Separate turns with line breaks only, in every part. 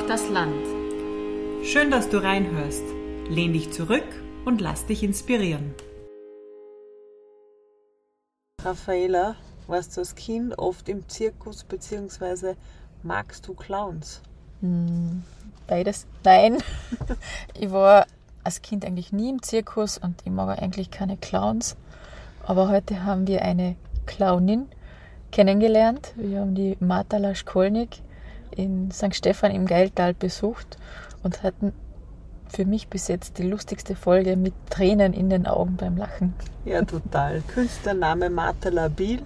Braucht das Land.
Schön, dass du reinhörst. Lehn dich zurück und lass dich inspirieren.
Raffaela, warst du als Kind oft im Zirkus bzw. magst du Clowns?
Beides. Nein. ich war als Kind eigentlich nie im Zirkus und ich mag eigentlich keine Clowns. Aber heute haben wir eine Clownin kennengelernt. Wir haben die Marta Laschkolnik in St. Stephan im Geiltal besucht und hatten für mich bis jetzt die lustigste Folge mit Tränen in den Augen beim Lachen.
Ja, total. Künstlername Martha Labil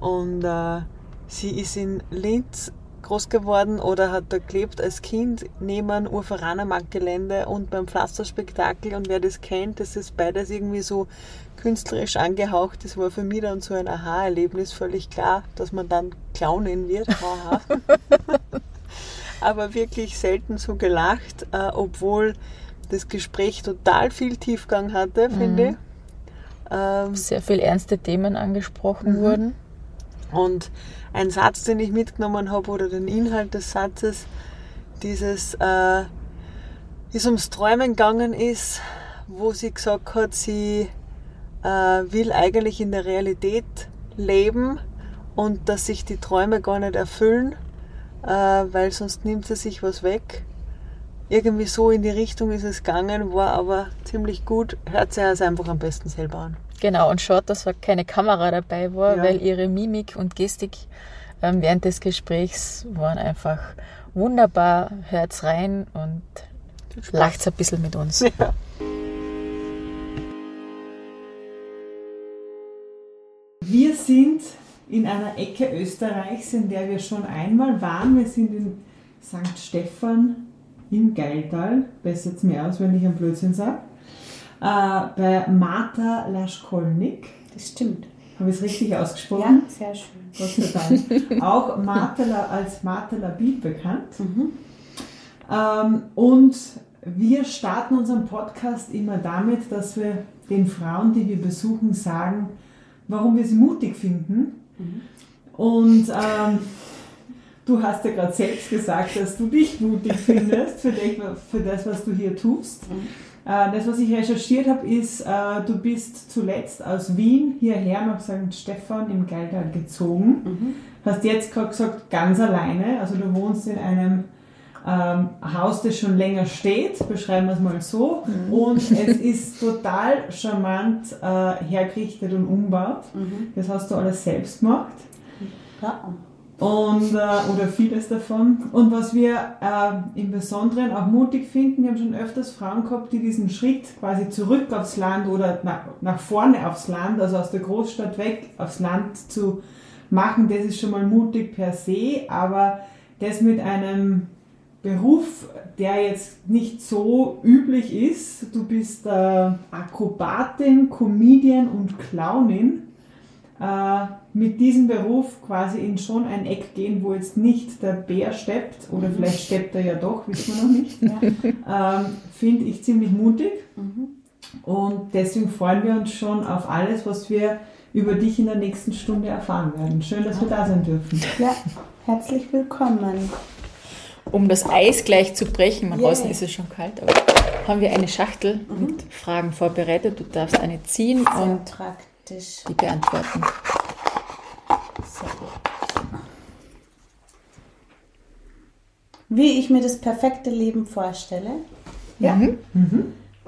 und äh, sie ist in Linz groß geworden oder hat da gelebt als Kind neben Urveranermarktgelände und beim Pflasterspektakel und wer das kennt, das ist beides irgendwie so künstlerisch angehaucht. Das war für mich dann so ein Aha-Erlebnis, völlig klar, dass man dann Clownin wird. Aber wirklich selten so gelacht, äh, obwohl das Gespräch total viel Tiefgang hatte, finde ich. Ähm,
Sehr viel ernste Themen angesprochen
Mhm.
wurden.
und ein Satz, den ich mitgenommen habe, oder den Inhalt des Satzes, dieses, äh, wie es ums Träumen gegangen ist, wo sie gesagt hat, sie will eigentlich in der Realität leben und dass sich die Träume gar nicht erfüllen, äh, weil sonst nimmt sie sich was weg. Irgendwie so in die Richtung ist es gegangen, war aber ziemlich gut. Hört sich also einfach am besten selber an.
Genau, und schaut, dass da keine Kamera dabei war,
Ja.
weil ihre Mimik und Gestik ähm, während des Gesprächs waren einfach wunderbar. Hört's rein und lacht's ein bisschen mit uns.
Ja.
Sind in einer Ecke Österreichs, in der wir schon einmal waren. Wir sind in St. Stephan im Geiltal. Besser jetzt mir aus, wenn ich einen Blödsinn sage. Äh, bei Marta Laschkolnik.
Das stimmt.
Habe ich es richtig
Ja,
ausgesprochen?
sehr schön.
Gott sei Dank. Auch Martha, La- als Martha Labid bekannt. Ähm, und wir starten unseren Podcast immer damit, dass wir den Frauen, die wir besuchen, sagen, warum wir sie mutig finden. Und ähm, du hast ja gerade selbst gesagt, dass du dich mutig findest für, dich, für das, was du hier tust. Äh, Das, was ich recherchiert habe, ist, äh, du bist zuletzt aus Wien hierher nach St. Stephan im Geiltal gezogen. Hast jetzt gerade gesagt, ganz alleine. Also du wohnst in einem ähm, Haus, das schon länger steht, beschreiben wir es mal so. Und es ist total charmant äh, hergerichtet und umbaut. Das hast du alles selbst gemacht.
Ja.
Und, äh, oder vieles davon. Und was wir äh, im Besonderen auch mutig finden, wir haben schon öfters Frauen gehabt, die diesen Schritt quasi zurück aufs Land oder nach, nach vorne aufs Land, also aus der Großstadt weg aufs Land zu machen, das ist schon mal mutig per se, aber das mit einem Beruf, der jetzt nicht so üblich ist. Du bist äh, Akrobatin, Comedian und Clownin äh, mit diesem Beruf quasi in schon ein Eck gehen, wo jetzt nicht der Bär steppt, oder vielleicht steppt er ja doch, wissen wir noch nicht, ähm, finde ich ziemlich mutig. Und deswegen freuen wir uns schon auf alles, was wir über dich in der nächsten Stunde erfahren werden. Schön, dass wir da sein dürfen.
ja, herzlich willkommen.
Um das Eis gleich zu brechen, man
Yay.
draußen ist es schon kalt, aber haben wir eine Schachtel mit Fragen vorbereitet. Du darfst eine ziehen
Sehr
und
praktisch.
die beantworten.
Gut. Wie ich mir das perfekte Leben vorstelle. Ja.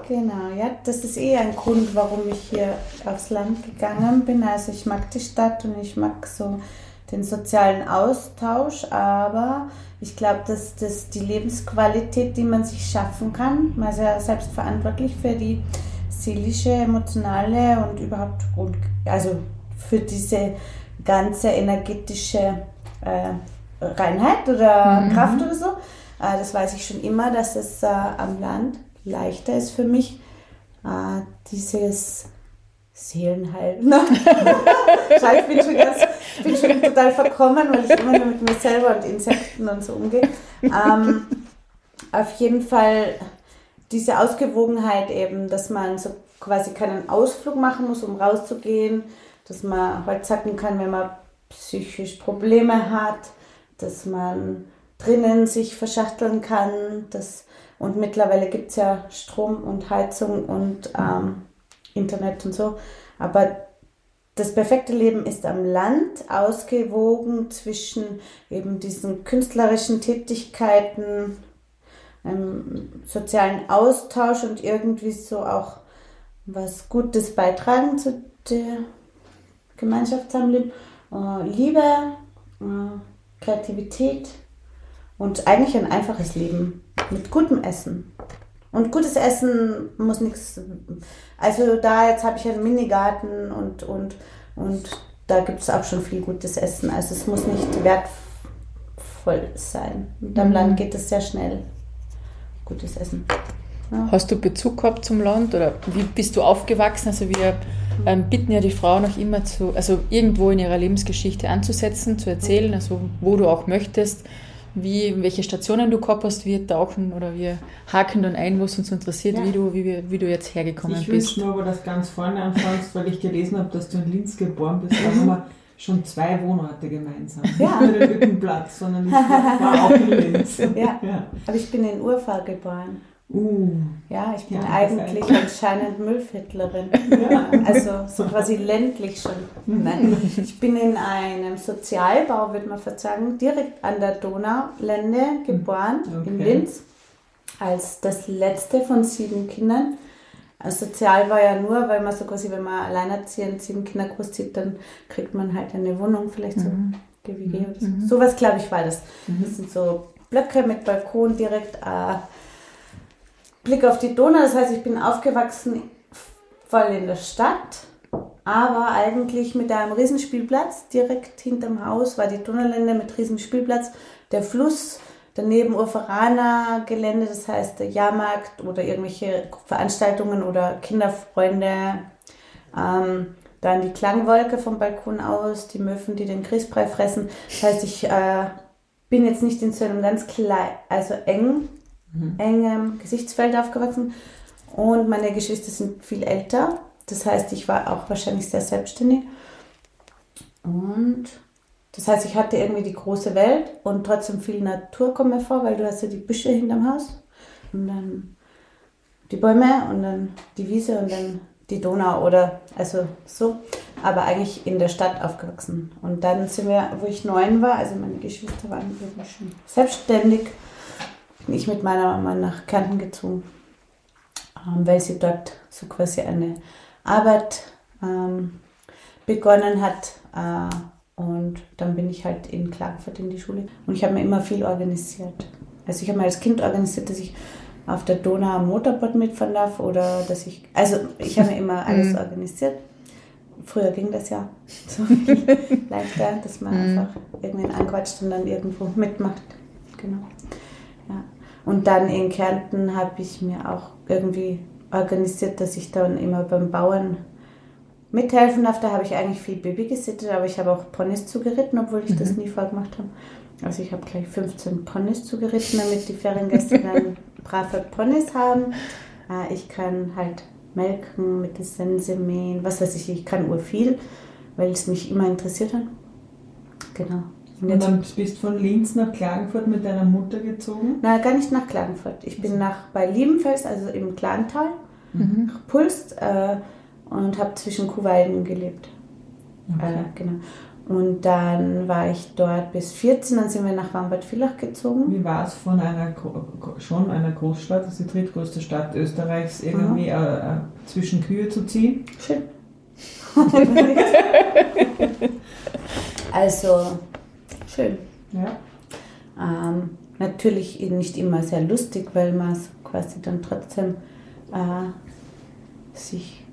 Genau, ja, das ist eh ein Grund, warum ich hier aufs Land gegangen bin. Also ich mag die Stadt und ich mag so den sozialen Austausch, aber ich glaube, dass das die Lebensqualität, die man sich schaffen kann, man ist ja selbst verantwortlich für die seelische, emotionale und überhaupt und also für diese ganze energetische äh, Reinheit oder Kraft oder so. Äh, das weiß ich schon immer, dass es äh, am Land leichter ist für mich, äh, dieses Seelenheil. Schau, ich bin schon, ganz, ich bin schon total verkommen, weil ich immer nur mit mir selber und Insekten und so umgehe. Ähm, auf jeden Fall diese Ausgewogenheit eben, dass man so quasi keinen Ausflug machen muss, um rauszugehen, dass man halt sagen kann, wenn man psychisch Probleme hat, dass man drinnen sich verschachteln kann. Das, und mittlerweile gibt es ja Strom und Heizung und ähm, Internet und so. Aber das perfekte Leben ist am Land ausgewogen zwischen eben diesen künstlerischen Tätigkeiten, einem sozialen Austausch und irgendwie so auch was Gutes beitragen zu der Gemeinschaftssamleben. Äh, Liebe, äh, Kreativität und eigentlich ein einfaches Leben mit gutem Essen. Und gutes Essen muss nichts. Also da jetzt habe ich einen Minigarten und, und, und da gibt es auch schon viel gutes Essen. Also es muss nicht wertvoll sein. Und am mhm. Land geht es sehr schnell. Gutes Essen.
Ja. Hast du Bezug gehabt zum Land oder wie bist du aufgewachsen? Also wir ähm, bitten ja die Frauen auch immer zu, also irgendwo in ihrer Lebensgeschichte anzusetzen, zu erzählen, also wo du auch möchtest wie, welche Stationen du gehabt hast, wir tauchen oder wir haken dann ein, was uns interessiert, ja. wie, du, wie, wie du jetzt hergekommen
ich
bist.
Ich wünsche nur aber, dass ganz vorne anfängst, weil ich gelesen habe, dass du in Linz geboren bist. Da haben wir schon zwei Wohnorte gemeinsam. Ja. Nicht nur den Rückenplatz, sondern ich war auch in Linz.
Ja. ja. aber ich bin in Urfahr geboren.
Uh,
ja, ich bin ja, eigentlich anscheinend Müllviertlerin. Ja. Also so quasi ländlich schon. Nein, ich bin in einem Sozialbau, würde man versagen, direkt an der Donaulände geboren, okay. in Linz, als das letzte von sieben Kindern. Also sozial war ja nur, weil man so quasi, wenn man alleinerziehend sieben Kinder großzieht, dann kriegt man halt eine Wohnung, vielleicht so mhm. GWG oder so. Mhm. Sowas, glaube ich, war das. Mhm. Das sind so Blöcke mit Balkon direkt. Äh, Blick auf die Donau. Das heißt, ich bin aufgewachsen voll in der Stadt, aber eigentlich mit einem Riesenspielplatz. Direkt hinterm Haus war die Donaulände mit Riesenspielplatz. Der Fluss, daneben Urferaner Gelände, das heißt der Jahrmarkt oder irgendwelche Veranstaltungen oder Kinderfreunde. Ähm, dann die Klangwolke vom Balkon aus, die Möwen, die den Grießbrei fressen. Das heißt, ich äh, bin jetzt nicht in so einem ganz klein, also eng mhm. engem Gesichtsfeld aufgewachsen und meine Geschwister sind viel älter. Das heißt, ich war auch wahrscheinlich sehr selbstständig. Und das heißt, ich hatte irgendwie die große Welt und trotzdem viel Natur kommt mir vor, weil du hast ja die Büsche hinterm Haus und dann die Bäume und dann die Wiese und dann die Donau oder also so, aber eigentlich in der Stadt aufgewachsen. Und dann sind wir, wo ich neun war, also meine Geschwister waren wirklich schon selbstständig bin ich mit meiner Mama nach Kärnten gezogen, ähm, weil sie dort so quasi eine Arbeit ähm, begonnen hat. Äh, und dann bin ich halt in Klagenfurt in die Schule. Und ich habe mir immer viel organisiert. Also ich habe mir als Kind organisiert, dass ich auf der Donau am Motorboot mitfahren darf oder dass ich, also ich habe mir immer alles mhm. organisiert. Früher ging das ja so viel leichter, dass man mhm. einfach irgendwen anquatscht und dann irgendwo mitmacht. Genau. Und dann in Kärnten habe ich mir auch irgendwie organisiert, dass ich dann immer beim Bauern mithelfen darf. Da habe ich eigentlich viel Baby gesittet, aber ich habe auch Ponys zugeritten, obwohl ich mhm. das nie vorgemacht habe. Also ich habe gleich 15 Ponys zugeritten, damit die Feriengäste dann brave Ponys haben. Äh, ich kann halt melken, mit der Sense mähen, was weiß ich, ich kann urviel, weil es mich immer interessiert hat. Genau.
Und, dann bist du von Linz nach Klagenfurt mit deiner Mutter gezogen?
Nein, gar nicht nach Klagenfurt. Ich bin nach bei Liebenfels, also im Klantal, mhm. nach Pulst äh, und habe zwischen Kuhweiden gelebt. Okay. Äh, genau. Und dann war ich dort bis 14, dann sind wir nach Wambad-Villach gezogen.
Wie war es von einer schon einer Großstadt, das ist die drittgrößte Stadt Österreichs, irgendwie mhm. äh, zwischen Kühe zu ziehen?
Schön. also schön. Ja. Ähm, natürlich nicht immer sehr lustig, weil man quasi dann trotzdem äh, sich,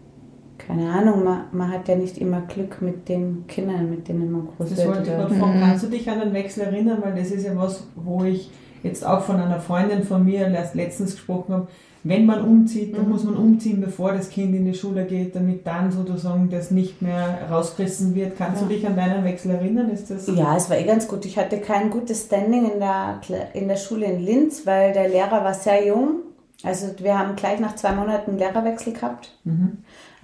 keine Ahnung, man, man hat ja nicht immer Glück mit den Kindern, mit denen man groß
wird. Das wollte ich gerade fragen. Kannst du dich an den Wechsel erinnern? Weil das ist ja was, wo ich jetzt auch von einer Freundin von mir letztens gesprochen habe wenn man umzieht, dann mhm. muss man umziehen, bevor das Kind in die Schule geht, damit dann sozusagen das nicht mehr rausgerissen wird. Kannst ja. du dich an deinen Wechsel erinnern? Ist das
ja, es war eh ganz gut. Ich hatte kein gutes Standing in der, in der Schule in Linz, weil der Lehrer war sehr jung. Also wir haben gleich nach zwei Monaten einen Lehrerwechsel gehabt. Mhm.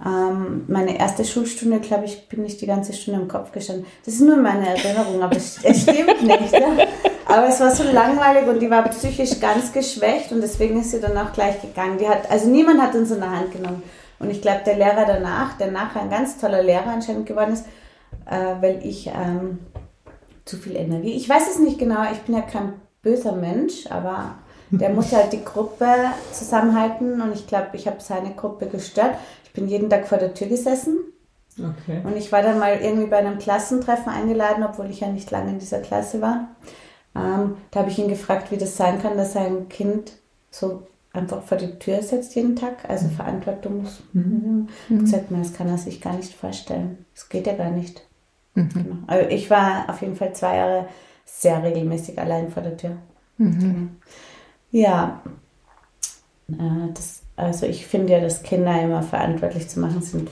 Ähm, meine erste Schulstunde, glaube ich, bin ich die ganze Stunde im Kopf gestanden. Das ist nur meine Erinnerung, aber es, es stimmt nicht. Ja? Aber es war so langweilig und die war psychisch ganz geschwächt und deswegen ist sie dann auch gleich gegangen. Die hat, also niemand hat uns in der Hand genommen. Und ich glaube, der Lehrer danach, der nachher ein ganz toller Lehrer anscheinend geworden ist, äh, weil ich ähm, zu viel Energie. Ich weiß es nicht genau, ich bin ja kein böser Mensch, aber der muss halt die Gruppe zusammenhalten und ich glaube, ich habe seine Gruppe gestört. Ich bin jeden Tag vor der Tür gesessen. Okay. Und ich war dann mal irgendwie bei einem Klassentreffen eingeladen, obwohl ich ja nicht lange in dieser Klasse war. Ähm, da habe ich ihn gefragt, wie das sein kann, dass sein Kind so einfach vor die Tür setzt jeden Tag, also mhm. Verantwortungs. Mhm. Mhm. Gesagt, das kann er sich gar nicht vorstellen. Das geht ja gar nicht. Mhm. Genau. Also ich war auf jeden Fall zwei Jahre sehr regelmäßig allein vor der Tür. Mhm. Genau. Ja, äh, das, also ich finde ja, dass Kinder immer verantwortlich zu machen sind.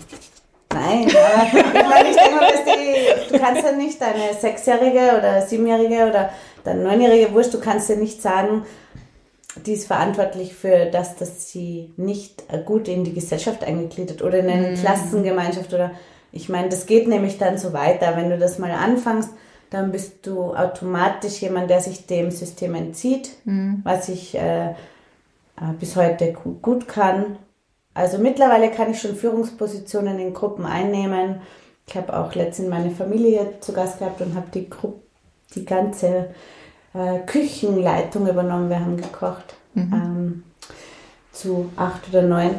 Nein, aber meine, ich denke mal, die, du kannst ja nicht deine Sechsjährige oder Siebenjährige oder deine Neunjährige Wurst, du kannst ja nicht sagen, die ist verantwortlich für das, dass sie nicht gut in die Gesellschaft eingegliedert oder in eine mhm. Klassengemeinschaft oder ich meine, das geht nämlich dann so weiter. Wenn du das mal anfängst, dann bist du automatisch jemand, der sich dem System entzieht, mhm. was ich äh, äh, bis heute gut kann. Also mittlerweile kann ich schon Führungspositionen in Gruppen einnehmen. Ich habe auch letztens meine Familie zu Gast gehabt und habe die, die ganze äh, Küchenleitung übernommen. Wir haben gekocht mhm. ähm, zu acht oder neun.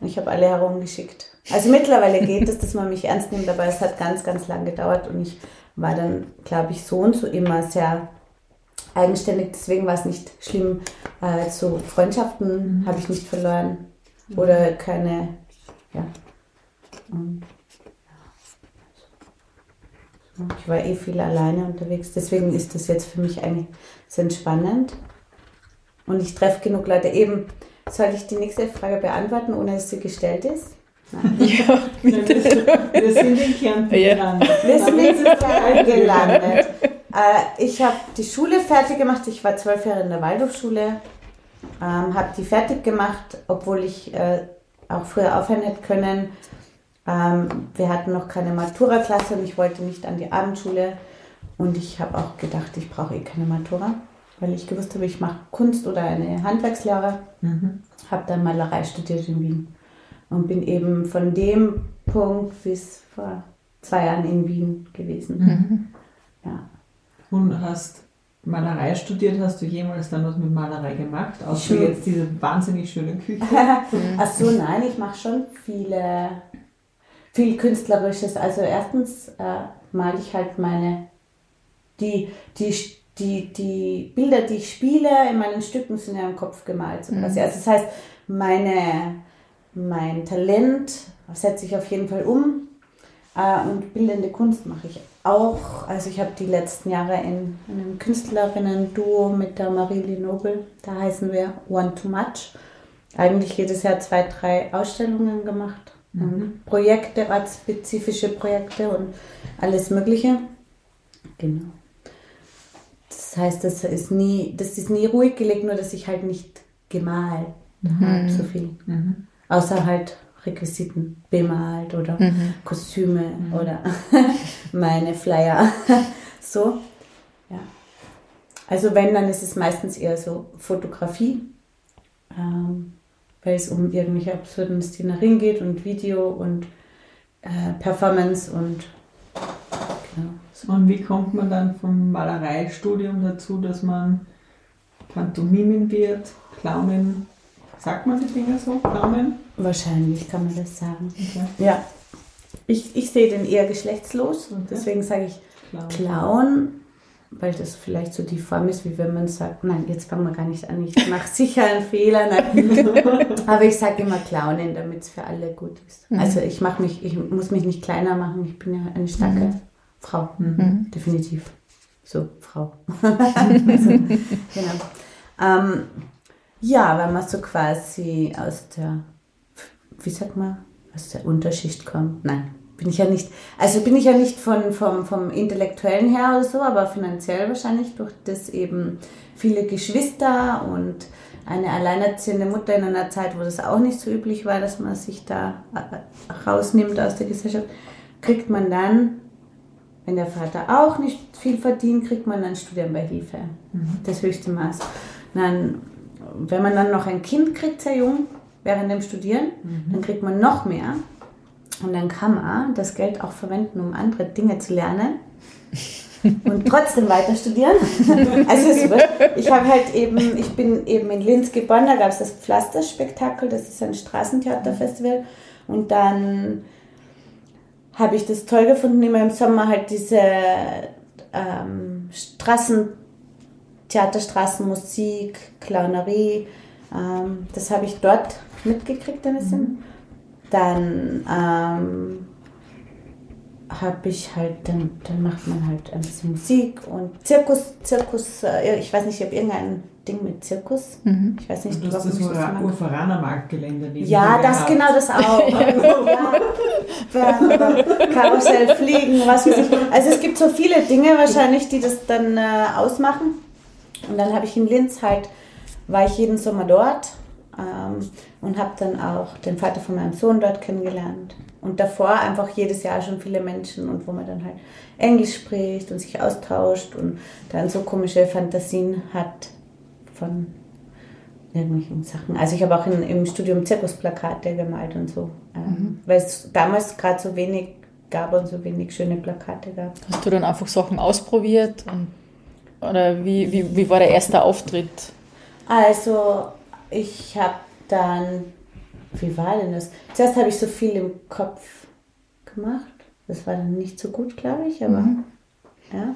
Ich habe alle herumgeschickt. Also mittlerweile geht es, dass man mich ernst nimmt, aber es hat ganz, ganz lang gedauert und ich war dann, glaube ich, so und so immer sehr eigenständig. Deswegen war es nicht schlimm. Äh, so Freundschaften mhm. habe ich nicht verloren. Oder keine, ja. Ich war eh viel alleine unterwegs, deswegen ist das jetzt für mich eigentlich sehr entspannend. Und ich treffe genug Leute. Eben, soll ich die nächste Frage beantworten, ohne dass sie gestellt ist? Ja, wir sind in Kärnten ja. gelandet. Wir sind in Kärnten gelandet. Äh, ich habe die Schule fertig gemacht. Ich war zwölf Jahre in der Waldorfschule. Ähm, habe die fertig gemacht, obwohl ich äh, auch früher aufhören hätte können. Ähm, wir hatten noch keine Matura-Klasse und ich wollte nicht an die Abendschule. Und ich habe auch gedacht, ich brauche eh keine Matura, weil ich gewusst habe, ich mache Kunst oder eine Handwerkslehre. Mhm. Habe dann Malerei studiert in Wien und bin eben von dem Punkt bis vor zwei Jahren in Wien gewesen. Mhm.
Ja. Und hast Malerei studiert, hast du jemals dann was mit Malerei gemacht? Außer jetzt diese wahnsinnig schöne Küche.
Ach so, nein, ich mache schon viele, viel Künstlerisches. Also erstens äh, male ich halt meine, die, die, die, die Bilder, die ich spiele in meinen Stücken sind ja im Kopf gemalt. So mhm. Also das heißt, meine mein Talent setze ich auf jeden Fall um äh, und bildende Kunst mache ich auch. Also ich habe die letzten Jahre in einem Künstlerinnen-Duo mit der Marie Nobel, da heißen wir One Too Much, eigentlich jedes Jahr zwei, drei Ausstellungen gemacht. Mhm. Projekte, artspezifische Projekte und alles Mögliche. Genau. Das heißt, das ist nie, das ist nie ruhig gelegt, nur dass ich halt nicht gemalt mhm. habe, so viel. Mhm. Außer halt Requisiten bemalt oder mhm. Kostüme mhm. oder meine Flyer. so. Ja. Also wenn, dann ist es meistens eher so Fotografie, ähm, weil es um irgendwelche absurden Szenerien geht und Video und äh, Performance und
genau. So. Und wie kommt man dann vom Malereistudium dazu, dass man Pantomimen wird, Clownin Sagt man die Dinge so? Namen?
Wahrscheinlich kann man das sagen. Okay. Ja. Ich, ich sehe den eher geschlechtslos und okay. deswegen sage ich Clown. Clown, weil das vielleicht so die Form ist, wie wenn man sagt, nein, jetzt fangen wir gar nicht an, ich mache sicher einen Fehler. Aber ich sage immer Clownen, damit es für alle gut ist. Mhm. Also ich mache mich, ich muss mich nicht kleiner machen, ich bin ja eine starke mhm. Frau. Mhm. Definitiv. So, Frau. also, genau. Ähm, ja, wenn man so quasi aus der, wie sagt man, aus der Unterschicht kommt. Nein, bin ich ja nicht. Also bin ich ja nicht von, vom, vom Intellektuellen her oder so, aber finanziell wahrscheinlich durch das eben viele Geschwister und eine alleinerziehende Mutter in einer Zeit, wo das auch nicht so üblich war, dass man sich da rausnimmt aus der Gesellschaft, kriegt man dann wenn der Vater auch nicht viel verdient, kriegt man dann Studienbeihilfe. Das höchste Maß. Dann, wenn man dann noch ein Kind kriegt, sehr jung, während dem Studieren, dann kriegt man noch mehr. Und dann kann man das Geld auch verwenden, um andere Dinge zu lernen und trotzdem weiter studieren. Also wird, ich habe halt eben, ich bin eben in Linz geboren, da gab es das Pflasterspektakel, das ist ein Straßentheaterfestival. Und dann habe ich das toll gefunden, immer im Sommer halt diese ähm, Straßen, Theaterstraßenmusik, Clownerie, ähm, das habe ich dort mitgekriegt ein bisschen. Dann ähm, habe ich halt, dann, dann macht man halt ein bisschen Musik und Zirkus, Zirkus, äh, ich weiß nicht, ich habe irgendein Ding mit Zirkus. Ich weiß nicht,
Du hast das. Urveranermarktgelände neben
Ja, das
gehabt.
genau das auch. ja. Karussell fliegen, was weiß ich. Also es gibt so viele Dinge wahrscheinlich, die das dann äh, ausmachen. Und dann habe ich in Linz halt, war ich jeden Sommer dort ähm, und habe dann auch den Vater von meinem Sohn dort kennengelernt. Und davor einfach jedes Jahr schon viele Menschen und wo man dann halt Englisch spricht und sich austauscht und dann so komische Fantasien hat von irgendwelchen Sachen. Also ich habe auch in, im Studium Zirkusplakate gemalt und so, ähm, weil es damals gerade so wenig gab und so wenig schöne Plakate gab.
Hast du dann einfach Sachen ausprobiert? Und, oder wie, wie, wie war der erste Auftritt?
Also ich habe dann, wie war denn das? Zuerst habe ich so viel im Kopf gemacht. Das war dann nicht so gut, glaube ich, aber ja.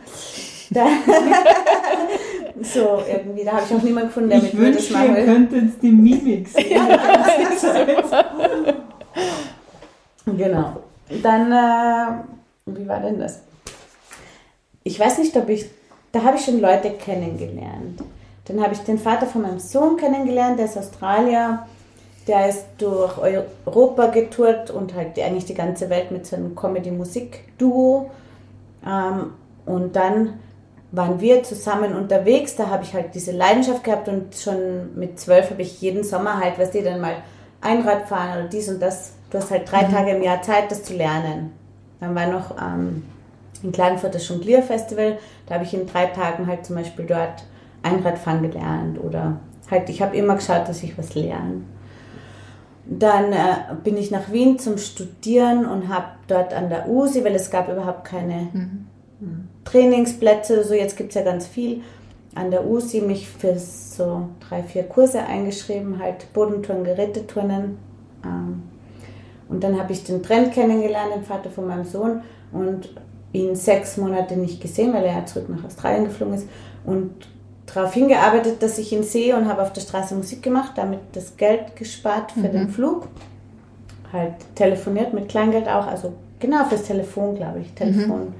Da, so irgendwie, da habe ich auch niemanden gefunden, der
Ich
mit mir das
wünschte,
machen will.
könntet die Mimik sehen.
Genau. Dann, äh, wie war denn das? Ich weiß nicht, ob ich, da habe ich schon Leute kennengelernt. Dann habe ich den Vater von meinem Sohn kennengelernt, der ist Australier. Der ist durch Europa getourt und halt eigentlich die ganze Welt mit seinem Comedy-Musik-Duo. Ähm, und dann waren wir zusammen unterwegs. Da habe ich halt diese Leidenschaft gehabt und schon mit zwölf habe ich jeden Sommer halt, was die dann mal Einrad fahren oder dies und das. Du hast halt drei Tage im Jahr Zeit, das zu lernen. Dann war noch ähm, in Klagenfurt das Jonglierfestival. Da habe ich in drei Tagen halt zum Beispiel dort Einradfahren gelernt oder halt, ich habe immer geschaut, dass ich was lerne. Dann äh, bin ich nach Wien zum Studieren und habe dort an der USI, weil es gab überhaupt keine Trainingsplätze oder so, jetzt gibt es ja ganz viel, an der USI mich für so drei, vier Kurse eingeschrieben, halt Bodenturnen, Geräteturnen. Ähm, und dann habe ich den Trend kennengelernt, den Vater von meinem Sohn, und ihn sechs Monate nicht gesehen, weil er ja zurück nach Australien geflogen ist. Und darauf hingearbeitet, dass ich ihn sehe und habe auf der Straße Musik gemacht, damit das Geld gespart für den Flug. Halt telefoniert mit Kleingeld auch, also genau fürs Telefon, glaube ich. Telefon.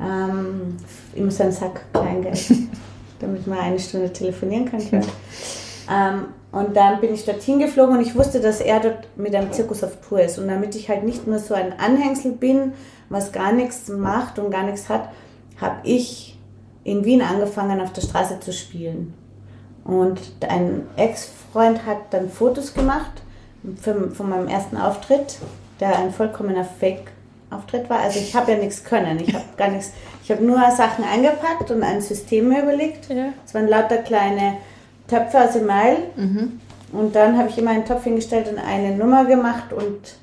Ähm, immer so ein Sack Kleingeld, damit man eine Stunde telefonieren kann. klar. Ähm, und dann bin ich dorthin geflogen und ich wusste, dass er dort mit einem Zirkus auf Tour ist. Und damit ich halt nicht nur so ein Anhängsel bin, was gar nichts macht und gar nichts hat, habe ich in Wien angefangen, auf der Straße zu spielen. Und ein Ex-Freund hat dann Fotos gemacht für, von meinem ersten Auftritt, der ein vollkommener Fake-Auftritt war. Also ich habe ja nichts können. Ich habe gar nichts. Ich habe nur Sachen eingepackt und ein System mir überlegt.
Ja.
Es waren lauter kleine Töpfe aus Email. Und dann habe ich immer einen Topf hingestellt und eine Nummer gemacht und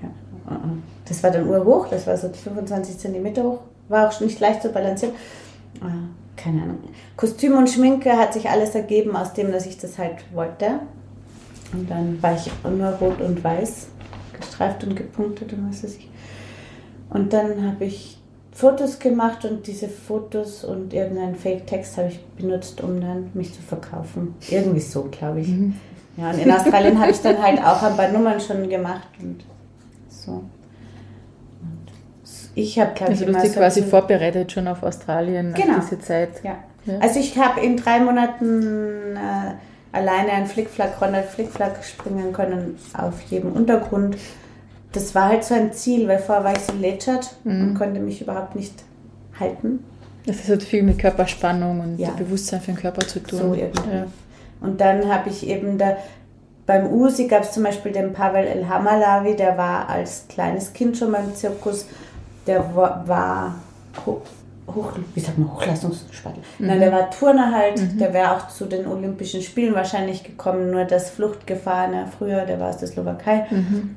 ja, das war dann urhoch, das war so 25 cm hoch, war auch nicht leicht zu balancieren. Ah, Keine Ahnung. Kostüm und Schminke hat sich alles ergeben aus dem, dass ich das halt wollte. Und dann war ich nur rot und weiß, gestreift und gepunktet und was weiß ich. Und dann habe ich Fotos gemacht und diese Fotos und irgendeinen Fake-Text habe ich benutzt, um dann mich zu verkaufen. Irgendwie so, glaube ich. Ja, und in Australien habe ich dann halt auch ein paar Nummern schon gemacht und so. Ich habe, glaube ich,
Also du hast dich
so
quasi vorbereitet schon auf Australien,
Genau.
auf diese Zeit.
ja.
Ja.
Also ich habe in drei Monaten äh, alleine ein Flickflack, Ronald Flickflack springen können auf jedem Untergrund. Das war halt so ein Ziel, weil vorher war ich so lätschert und konnte mich überhaupt nicht halten.
Das hat viel mit Körperspannung und
Ja.
Bewusstsein für den Körper zu tun.
So irgendwie.
Ja.
Und dann habe ich eben da, beim USI gab es zum Beispiel den Pavel El Hamalawi, der war als kleines Kind schon beim Zirkus. Der war, war hoch, hoch, wie sagt man, Hochleistungssportler. Mhm. Nein, der war Turner halt, mhm. der wäre auch zu den Olympischen Spielen wahrscheinlich gekommen, nur das Fluchtgefahr, ne, früher, der war aus der Slowakei. Mhm.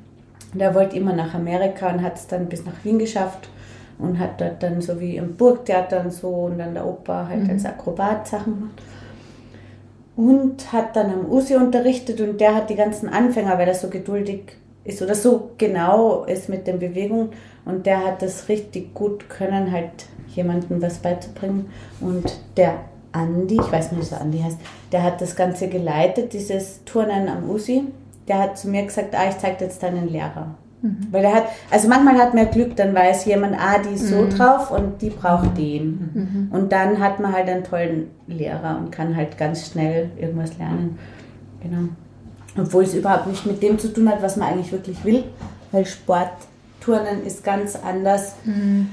Der wollte immer nach Amerika und hat es dann bis nach Wien geschafft und hat dort dann so wie im Burgtheater und so und dann der Opa halt mhm. als Akrobat Sachen gemacht. Und hat dann am Usi unterrichtet und der hat die ganzen Anfänger, weil er so geduldig ist oder so genau ist mit den Bewegungen und der hat das richtig gut können, halt jemandem was beizubringen. Und der Andi, ich weiß nicht, wie der Andi heißt, der hat das Ganze geleitet, dieses Turnen am Usi. Der hat zu mir gesagt, ah, ich zeige jetzt deinen Lehrer. Mhm. Weil er hat, also manchmal hat man Glück, dann weiß jemand, ah, die ist so mhm. drauf und die braucht den. Mhm. Und dann hat man halt einen tollen Lehrer und kann halt ganz schnell irgendwas lernen. Genau. Obwohl es überhaupt nicht mit dem zu tun hat, was man eigentlich wirklich will, weil Sportturnen ist ganz anders. Mhm.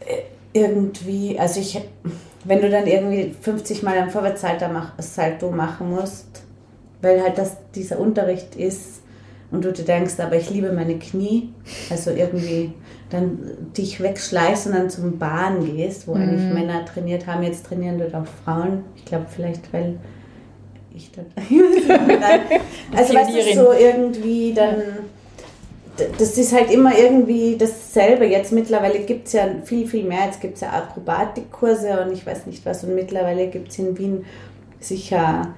Äh, irgendwie, also ich, wenn du dann irgendwie 50 Mal einen Vorwärtssalto machen musst, weil halt das dieser Unterricht ist, und du dir denkst, aber ich liebe meine Knie, also irgendwie dann dich wegschleißt und dann zum Bahn gehst, wo mhm. eigentlich Männer trainiert haben, jetzt trainieren dort auch Frauen. Ich glaube vielleicht, weil ich dort. also weißt du, so irgendwie dann. Das ist halt immer irgendwie dasselbe. Jetzt mittlerweile gibt es ja viel, viel mehr. Jetzt gibt es ja Akrobatikkurse und ich weiß nicht was. Und mittlerweile gibt es in Wien sicher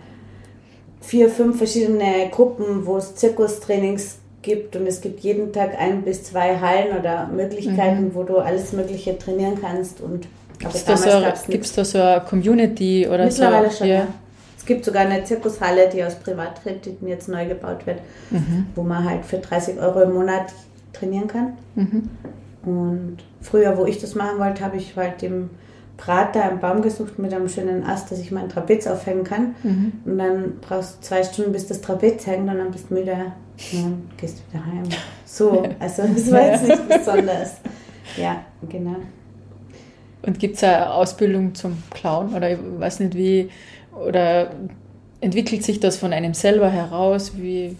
vier, fünf verschiedene Gruppen, wo es Zirkustrainings gibt und es gibt jeden Tag ein bis zwei Hallen oder Möglichkeiten, mhm. wo du alles Mögliche trainieren kannst. Und
Gibt es da, so, da so eine Community oder
Mittlerweile
so?
schon, ja. Es gibt sogar eine Zirkushalle, die aus Privatkrediten jetzt neu gebaut wird, mhm. wo man halt für 30 Euro im Monat trainieren kann. Mhm. Und früher, wo ich das machen wollte, habe ich halt im Prater einen Baum gesucht mit einem schönen Ast, dass ich meinen Trapez aufhängen kann. Mhm. Und dann brauchst du zwei Stunden, bis das Trapez hängt und dann bist du müde und gehst wieder heim. So, also das war jetzt nicht besonders. Ja, genau.
Und gibt es eine Ausbildung zum Clown oder ich weiß nicht wie, oder entwickelt sich das von einem selber heraus? Wie,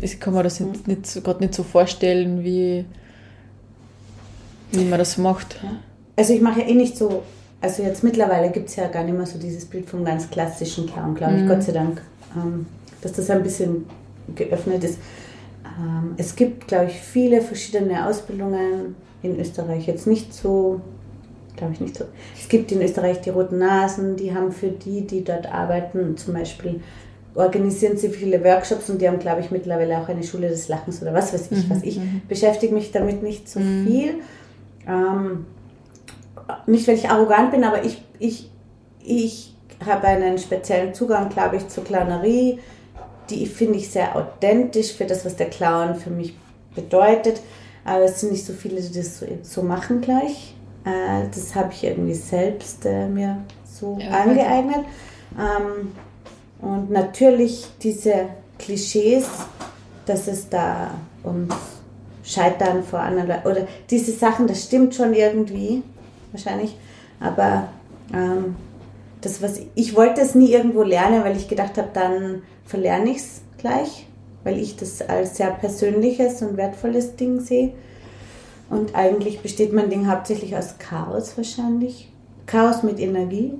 ich kann man das mhm. nicht, gerade nicht so vorstellen, wie, wie man das macht.
Also ich mache ja eh nicht so also jetzt mittlerweile gibt es ja gar nicht mehr so dieses Bild vom ganz klassischen Clown, glaube ich, mhm. Gott sei Dank, ähm, dass das ein bisschen geöffnet ist. Ähm, es gibt, glaube ich, viele verschiedene Ausbildungen in Österreich, jetzt nicht so, glaube ich nicht so. Es gibt in Österreich die Roten Nasen, die haben für die, die dort arbeiten, zum Beispiel organisieren sie viele Workshops und die haben, glaube ich, mittlerweile auch eine Schule des Lachens oder was weiß ich, mhm. was ich. Mhm. Beschäftige mich damit nicht so mhm. viel. Ähm, nicht weil ich arrogant bin, aber ich, ich, ich habe einen speziellen Zugang, glaube ich, zur Clownerie. Die finde ich sehr authentisch für das, was der Clown für mich bedeutet. Aber es sind nicht so viele, die das so, so machen gleich. Äh, das habe ich irgendwie selbst äh, mir so ja, angeeignet. Ähm, und natürlich diese Klischees, dass es da ums Scheitern vor anderen Leuten oder diese Sachen, das stimmt schon irgendwie wahrscheinlich. Aber ähm, das, was ich wollte es nie irgendwo lernen, weil ich gedacht habe, dann verlerne ich es gleich, weil ich das als sehr persönliches und wertvolles Ding sehe. Und eigentlich besteht mein Ding hauptsächlich aus Chaos wahrscheinlich. Chaos mit Energie.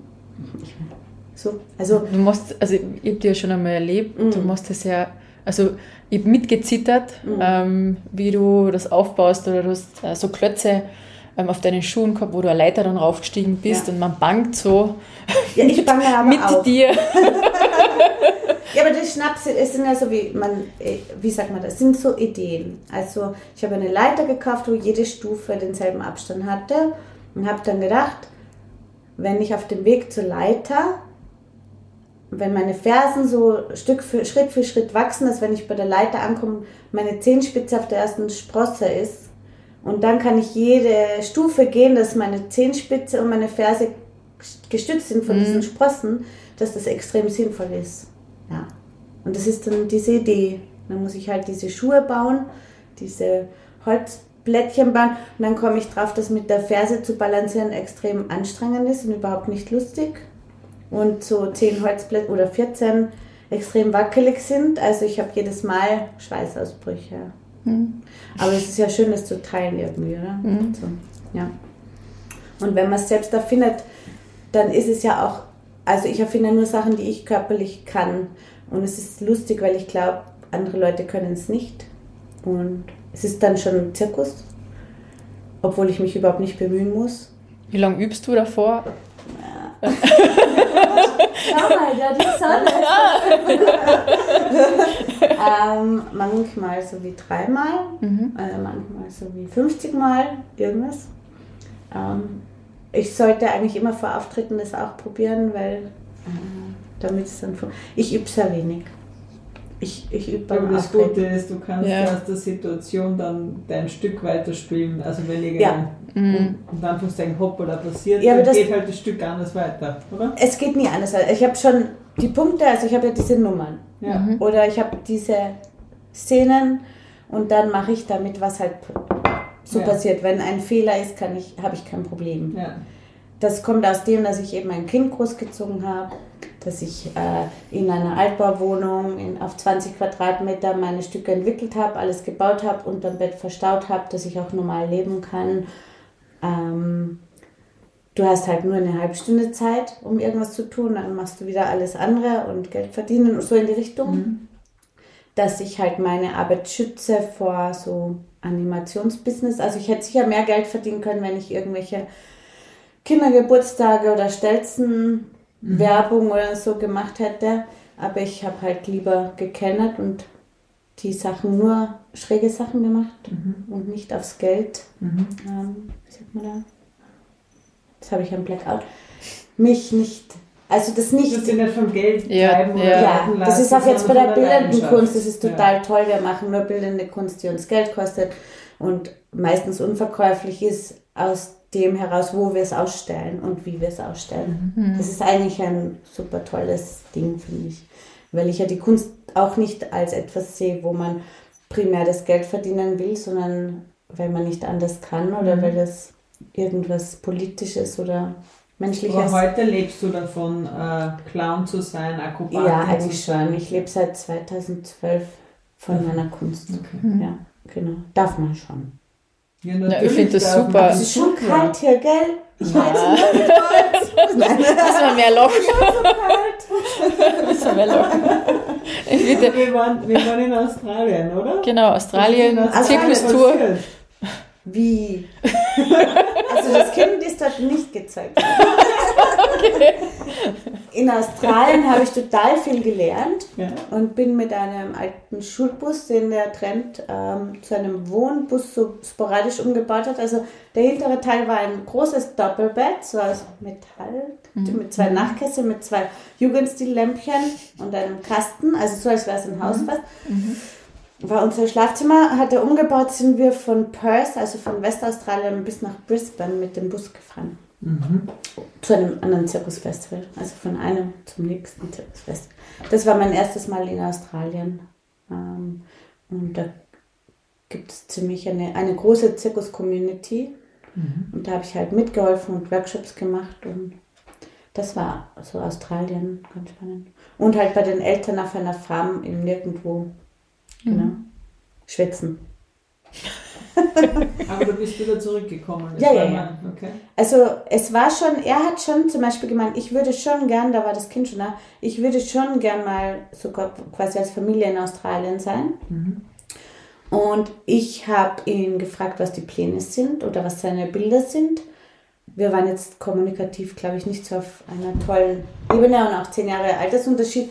So, also du musst, also ich habe dir ja schon einmal erlebt, mm. du musst das ja, also ich habe mitgezittert, mm. ähm, wie du das aufbaust oder du hast äh, so Klötze ähm, auf deinen Schuhen gehabt, wo du eine Leiter dann raufgestiegen bist ja. und man bangt so
ja, ich bange aber
mit
auch.
dir.
ja, aber das Schnapse, es sind ja so wie man, äh, wie sagt man das, sind so Ideen. Also ich habe eine Leiter gekauft, wo jede Stufe denselben Abstand hatte und habe dann gedacht, wenn ich auf dem Weg zur Leiter wenn meine Fersen so Stück für, Schritt für Schritt wachsen, dass wenn ich bei der Leiter ankomme, meine Zehenspitze auf der ersten Sprosse ist, und dann kann ich jede Stufe gehen, dass meine Zehenspitze und meine Ferse gestützt sind von mhm. diesen Sprossen, dass das extrem sinnvoll ist. Und das ist dann diese Idee. Dann muss ich halt diese Schuhe bauen, diese Holzblättchen bauen und dann komme ich drauf, dass mit der Ferse zu balancieren extrem anstrengend ist und überhaupt nicht lustig. Und so 10 Holzblätter oder 14 extrem wackelig sind. Also ich habe jedes Mal Schweißausbrüche. Mhm. Aber es ist ja schön, das zu teilen irgendwie, oder? Mhm. So. Ja. Und wenn man es selbst erfindet, dann ist es ja auch, also ich erfinde nur Sachen, die ich körperlich kann. Und es ist lustig, weil ich glaube, andere Leute können es nicht. Und es ist dann schon ein Zirkus, obwohl ich mich überhaupt nicht bemühen muss.
Wie lange übst du davor?
Schau mal, ja, die Sonne. ähm, manchmal so wie dreimal,
Mhm.
äh, manchmal so wie 50 Mal, irgendwas. Ähm, ich sollte eigentlich immer vor Auftritten das auch probieren, weil äh, damit es dann Ich übe sehr wenig. Ich, ich übe
Aber
beim
das
Auftreten.
Gute ist, du kannst
Ja.
aus der Situation dann dein Stück weiterspielen. Also wenn
Ja.
irgendein
Mhm.
und dann ein Hoppala passiert,
Ja, aber
dann
das-
geht halt das Stück anders weiter, oder?
Es geht nie anders. Ich habe schon die Punkte, also ich habe ja diese Nummern.
Ja.
Mhm.
Oder ich habe diese Szenen und dann mache ich damit, was halt so
Ja.
passiert. Wenn ein Fehler ist, kann ich, habe ich kein Problem.
Ja.
Das kommt aus dem, dass ich eben ein Kind großgezogen habe, dass ich äh, in einer Altbauwohnung in, auf 20 Quadratmeter meine Stücke entwickelt habe, alles gebaut habe, unterm Bett verstaut habe, dass ich auch normal leben kann. Ähm, du hast halt nur eine halbe Stunde Zeit, um irgendwas zu tun, dann machst du wieder alles andere und Geld verdienen und so in die Richtung. Dass ich halt meine Arbeit schütze vor so Animationsbusiness. Also ich hätte sicher mehr Geld verdienen können, wenn ich irgendwelche Kindergeburtstage oder Stelzen Werbung oder so gemacht hätte. Aber ich habe halt lieber gekennert und die Sachen nur schräge Sachen gemacht und nicht aufs Geld.
Mhm.
Ähm, wie sagt man da? Jetzt habe ich einen Blackout. Mich nicht, also das nicht.
musst dich nicht vom Geld
Ja,
treiben oder
ja.
Ja,
leiten
das ist auch jetzt bei der bildenden. Kunst, das ist total toll. Wir machen nur bildende Kunst, die uns Geld kostet und meistens unverkäuflich ist aus dem heraus, wo wir es ausstellen und wie wir es ausstellen. Das ist eigentlich ein super tolles Ding, finde ich. Weil ich ja die Kunst auch nicht als etwas sehe, wo man primär das Geld verdienen will, sondern weil man nicht anders kann oder
Mhm.
weil das irgendwas Politisches oder
Aber
Menschliches
heute lebst du davon, äh, Clown zu sein, Akrobatin
Ja, eigentlich schon. Ich lebe seit 2012 von meiner Kunst.
Okay.
Ja, genau. Darf man schon.
Ja,
ich
natürlich
find das super.
Es ist schon kalt hier, gell? Ich
Ja.
heize. Nein,
Müssen wir mehr
kalt.
Müssen wir mehr. Ich bitte.
Wir waren, wir waren in Australien, oder?
Genau, Australien, Zirkustour.
passiert?
Wie? Also das Kind ist dort nicht gezeigt. In Australien habe ich total viel gelernt.
Ja.
und bin mit einem alten Schulbus, den der Trend ähm, zu einem Wohnbus so sporadisch umgebaut hat. Also der hintere Teil war ein großes Doppelbett, so aus Metall, mit zwei Nachtkästen, mit zwei Jugendstillämpchen und einem Kasten, also so als wäre es ein Haus fast. War unser Schlafzimmer, hat er umgebaut, sind wir von Perth, also von Westaustralien bis nach Brisbane mit dem Bus gefahren. Zu einem anderen Zirkusfestival, also von einem zum nächsten Zirkusfestival. Das war mein erstes Mal in Australien. Ähm, und da gibt es ziemlich eine, eine große Zirkus-Community. Und da habe ich halt mitgeholfen und Workshops gemacht. Und das war so Australien, ganz spannend. Und halt bei den Eltern auf einer Farm im Nirgendwo. Genau. Schwitzen.
Aber du bist wieder zurückgekommen.
Ja, ja, ja.
Okay.
Also es war schon, er hat schon zum Beispiel gemeint, ich würde schon gern, da war das Kind schon da, ich würde schon gern mal sogar quasi als Familie in Australien sein. Und ich habe ihn gefragt, was die Pläne sind oder was seine Bilder sind. Wir waren jetzt kommunikativ, glaube ich, nicht so auf einer tollen Ebene und auch zehn Jahre Altersunterschied.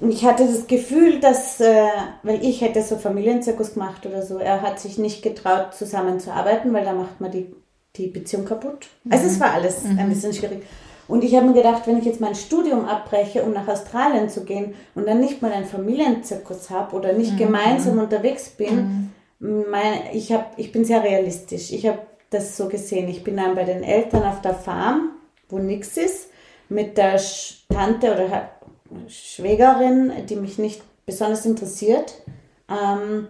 Und ich hatte das Gefühl, dass, äh, weil ich hätte so Familienzirkus gemacht oder so, er hat sich nicht getraut, zusammenzuarbeiten, weil da macht man die, die Beziehung kaputt. Also es war alles ein bisschen schwierig. Und ich habe mir gedacht, wenn ich jetzt mein Studium abbreche, um nach Australien zu gehen und dann nicht mal einen Familienzirkus habe oder nicht gemeinsam unterwegs bin, mein, ich, hab, ich bin sehr realistisch. Ich habe das so gesehen. Ich bin dann bei den Eltern auf der Farm, wo nichts ist, mit der Tante oder Schwägerin, die mich nicht besonders interessiert. Ähm,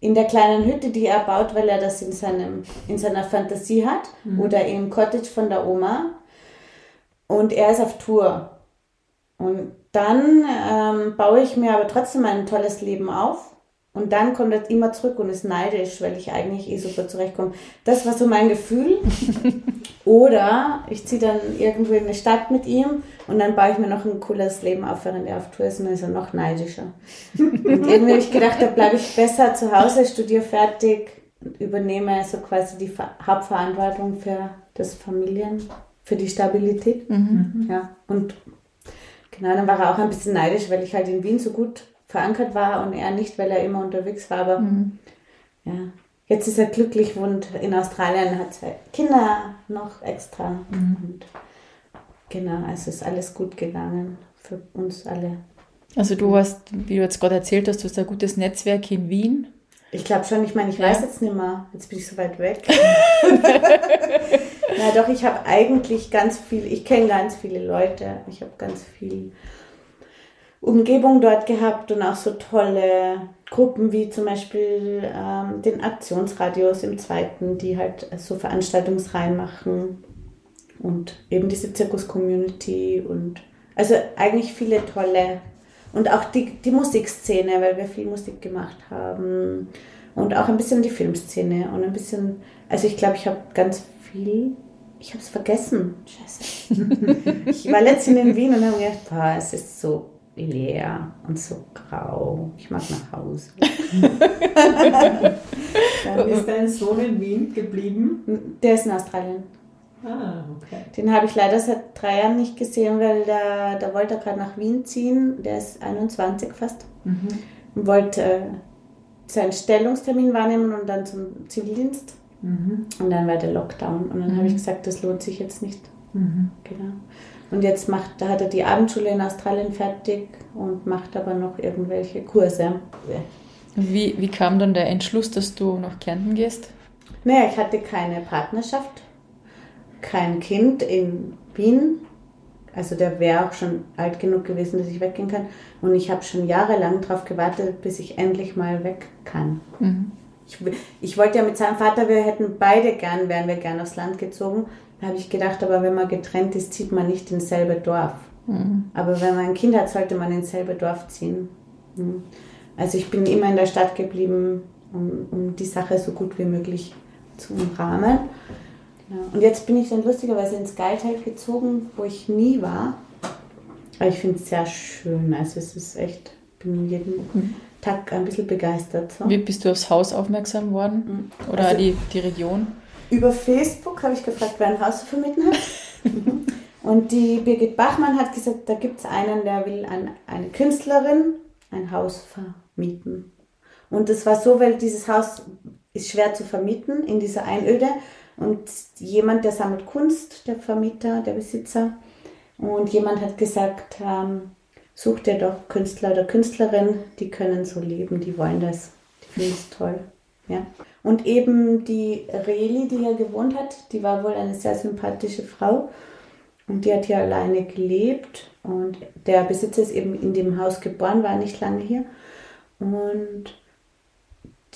in der kleinen Hütte, die er baut, weil er das in, seinem, in seiner Fantasie hat, oder im Cottage von der Oma. Und er ist auf Tour. Und dann ähm, baue ich mir aber trotzdem ein tolles Leben auf Und dann kommt er immer zurück und ist neidisch, weil ich eigentlich eh super zurechtkomme. Das war so mein Gefühl. Oder ich ziehe dann irgendwo in eine Stadt mit ihm und dann baue ich mir noch ein cooles Leben auf, während er auf Tour ist und dann ist er noch neidischer. Und irgendwie habe ich gedacht, da bleibe ich besser zu Hause, studiere fertig, übernehme so quasi die Hauptverantwortung für das Familien, für die Stabilität. Mhm. Ja, und genau, dann war er auch ein bisschen neidisch, weil ich halt in Wien so gut verankert war und er nicht, weil er immer unterwegs war. Aber mhm. ja, jetzt ist er glücklich und in Australien hat zwei Kinder noch extra. Mhm. Und genau, also ist alles gut gegangen für uns alle.
Also du hast, wie du jetzt gerade erzählt hast, du hast ein gutes Netzwerk in Wien.
Ich glaube schon, ich meine, ich ja. weiß jetzt nicht mehr, jetzt bin ich so weit weg. Na doch, ich habe eigentlich ganz viel, ich kenne ganz viele Leute, ich habe ganz viel Umgebung dort gehabt und auch so tolle Gruppen wie zum Beispiel ähm, den Aktionsradios im zweiten, die halt so Veranstaltungsreihen machen und eben diese Zirkus-Community und also eigentlich viele tolle und auch die, die Musikszene, weil wir viel Musik gemacht haben und auch ein bisschen die Filmszene und ein bisschen, also ich glaube, ich habe ganz viel, ich habe es vergessen, scheiße. ich war letztens in Wien und habe gedacht, boah, es ist so leer und so grau. Ich mag nach Hause.
Dann ist dein Sohn in Wien geblieben?
Der ist in Australien.
Ah, okay.
Den habe ich leider seit drei Jahren nicht gesehen, weil da, da wollte er gerade nach Wien ziehen. Der ist 21 fast. Mhm. Und wollte äh, seinen Stellungstermin wahrnehmen und dann zum Zivildienst. Mhm. Und dann war der Lockdown. Und dann mhm. habe ich gesagt, das lohnt sich jetzt nicht. Mhm. Genau. Und jetzt macht, da hat er die Abendschule in Australien fertig und macht aber noch irgendwelche Kurse.
Wie, wie kam dann der Entschluss, dass du nach Kärnten gehst?
Naja, ich hatte keine Partnerschaft, kein Kind in Wien. Also der wäre auch schon alt genug gewesen, dass ich weggehen kann. Und ich habe schon jahrelang darauf gewartet, bis ich endlich mal weg kann. Mhm. Ich, ich wollte ja mit seinem Vater, wir hätten beide gern, wären wir gern aufs Land gezogen habe ich gedacht, aber wenn man getrennt ist, zieht man nicht ins selbe Dorf. Mhm. Aber wenn man ein Kind hat, sollte man ins selbe Dorf ziehen. Mhm. Also ich bin immer in der Stadt geblieben, um, um die Sache so gut wie möglich zu umrahmen. Ja. Und jetzt bin ich dann lustigerweise ins Geitheld gezogen, wo ich nie war. Aber ich finde es sehr schön. Also es ist echt, ich bin jeden mhm. Tag ein bisschen begeistert. So.
Wie bist du aufs Haus aufmerksam worden? Mhm. Oder also, die, die Region?
Über Facebook habe ich gefragt, wer ein Haus zu vermieten hat. Und die Birgit Bachmann hat gesagt, da gibt es einen, der will an eine Künstlerin ein Haus vermieten. Und das war so, weil dieses Haus ist schwer zu vermieten in dieser Einöde. Und jemand, der sammelt Kunst, der Vermieter, der Besitzer. Und jemand hat gesagt, ähm, such dir doch Künstler oder Künstlerin, die können so leben, die wollen das. Die finden es toll. Ja. Und eben die Reli, die hier gewohnt hat, die war wohl eine sehr sympathische Frau. Und die hat hier alleine gelebt. Und der Besitzer ist eben in dem Haus geboren, war nicht lange hier. Und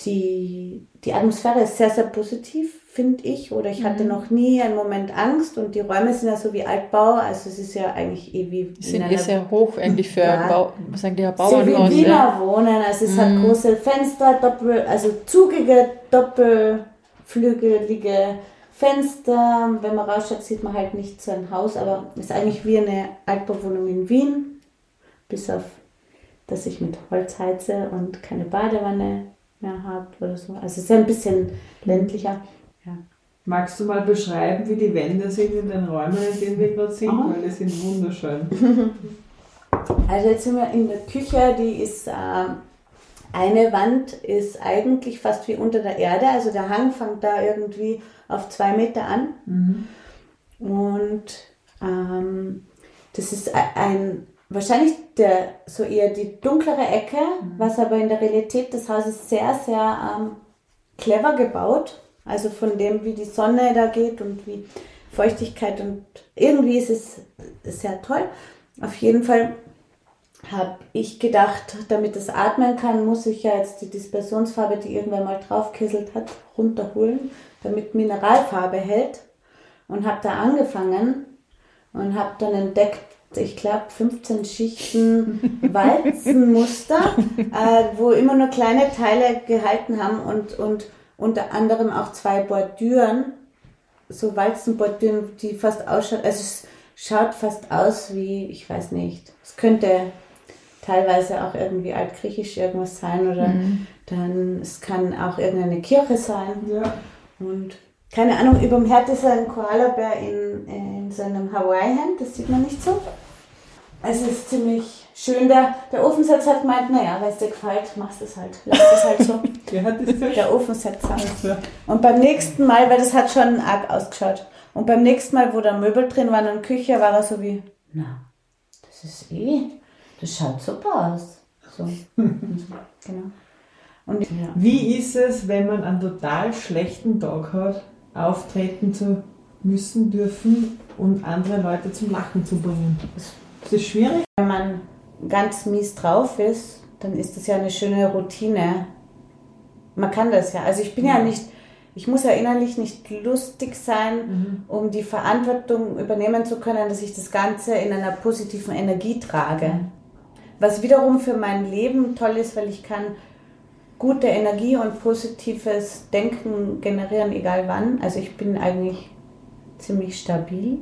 die, die Atmosphäre ist sehr, sehr positiv, finde ich. Oder ich hatte mhm. noch nie einen Moment Angst. Und die Räume sind ja so wie Altbau. Also es ist ja eigentlich eh wie...
Die sind eh sehr hoch eigentlich für ja, Bau, was sagen die, Bauernhaus.
So wie Wiener ja. wohnen. Also es mhm. hat große Fenster, doppel, also zugige, doppelflügelige Fenster. Wenn man rausschaut, sieht man halt nicht so ein Haus. Aber es ist eigentlich wie eine Altbauwohnung in Wien. Bis auf, dass ich mit Holz heize und keine Badewanne mehr habt oder so. Also es ist ja ein bisschen ländlicher. Ja.
Magst du mal beschreiben, wie die Wände sind in den Räumen, in denen wir gerade sind? Oh. Weil die sind wunderschön.
Also jetzt sind wir in der Küche, die ist, äh, eine Wand ist eigentlich fast wie unter der Erde, also der Hang fängt da irgendwie auf zwei Meter an. Mhm. Und ähm, das ist ein wahrscheinlich der, so eher die dunklere Ecke, mhm. was aber in der Realität des Hauses sehr, sehr ähm, clever gebaut. Also von dem, wie die Sonne da geht und wie Feuchtigkeit und irgendwie ist es sehr toll. Auf jeden Fall habe ich gedacht, damit es atmen kann, muss ich ja jetzt die Dispersionsfarbe, die irgendwer mal draufkesselt hat, runterholen, damit Mineralfarbe hält. Und habe da angefangen und habe dann entdeckt, ich glaube, 15 Schichten Walzenmuster, äh, wo immer nur kleine Teile gehalten haben und, und unter anderem auch zwei Bordüren, so Walzenbordüren, die fast ausschauen, also es schaut fast aus wie, ich weiß nicht, es könnte teilweise auch irgendwie altgriechisch irgendwas sein oder mhm. dann, es kann auch irgendeine Kirche sein.
Ja.
Und keine Ahnung, über dem Herd ist ein Koalabär in, in so einem Hawaii-Hemd, das sieht man nicht so. Es ist ziemlich schön. Der, der Ofensatz hat gemeint, naja, wenn es dir gefällt, machst du es halt. Lass es halt so. Der Ofensetzer. Und beim nächsten Mal, weil das hat schon arg ausgeschaut. Und beim nächsten Mal, wo da Möbel drin waren und Küche, war er so wie, na, das ist eh, das schaut super aus. So. genau. Und, ja.
Wie ist es, wenn man einen total schlechten Tag hat, auftreten zu müssen, dürfen und andere Leute zum Lachen zu bringen? Ist das schwierig?
Wenn man ganz mies drauf ist, dann ist das ja eine schöne Routine. Man kann das ja. Also ich bin ja, ja nicht, ich muss ja innerlich nicht lustig sein, mhm. um die Verantwortung übernehmen zu können, dass ich das Ganze in einer positiven Energie trage. Was wiederum für mein Leben toll ist, weil ich kann gute Energie und positives Denken generieren, egal wann. Also ich bin eigentlich ziemlich stabil.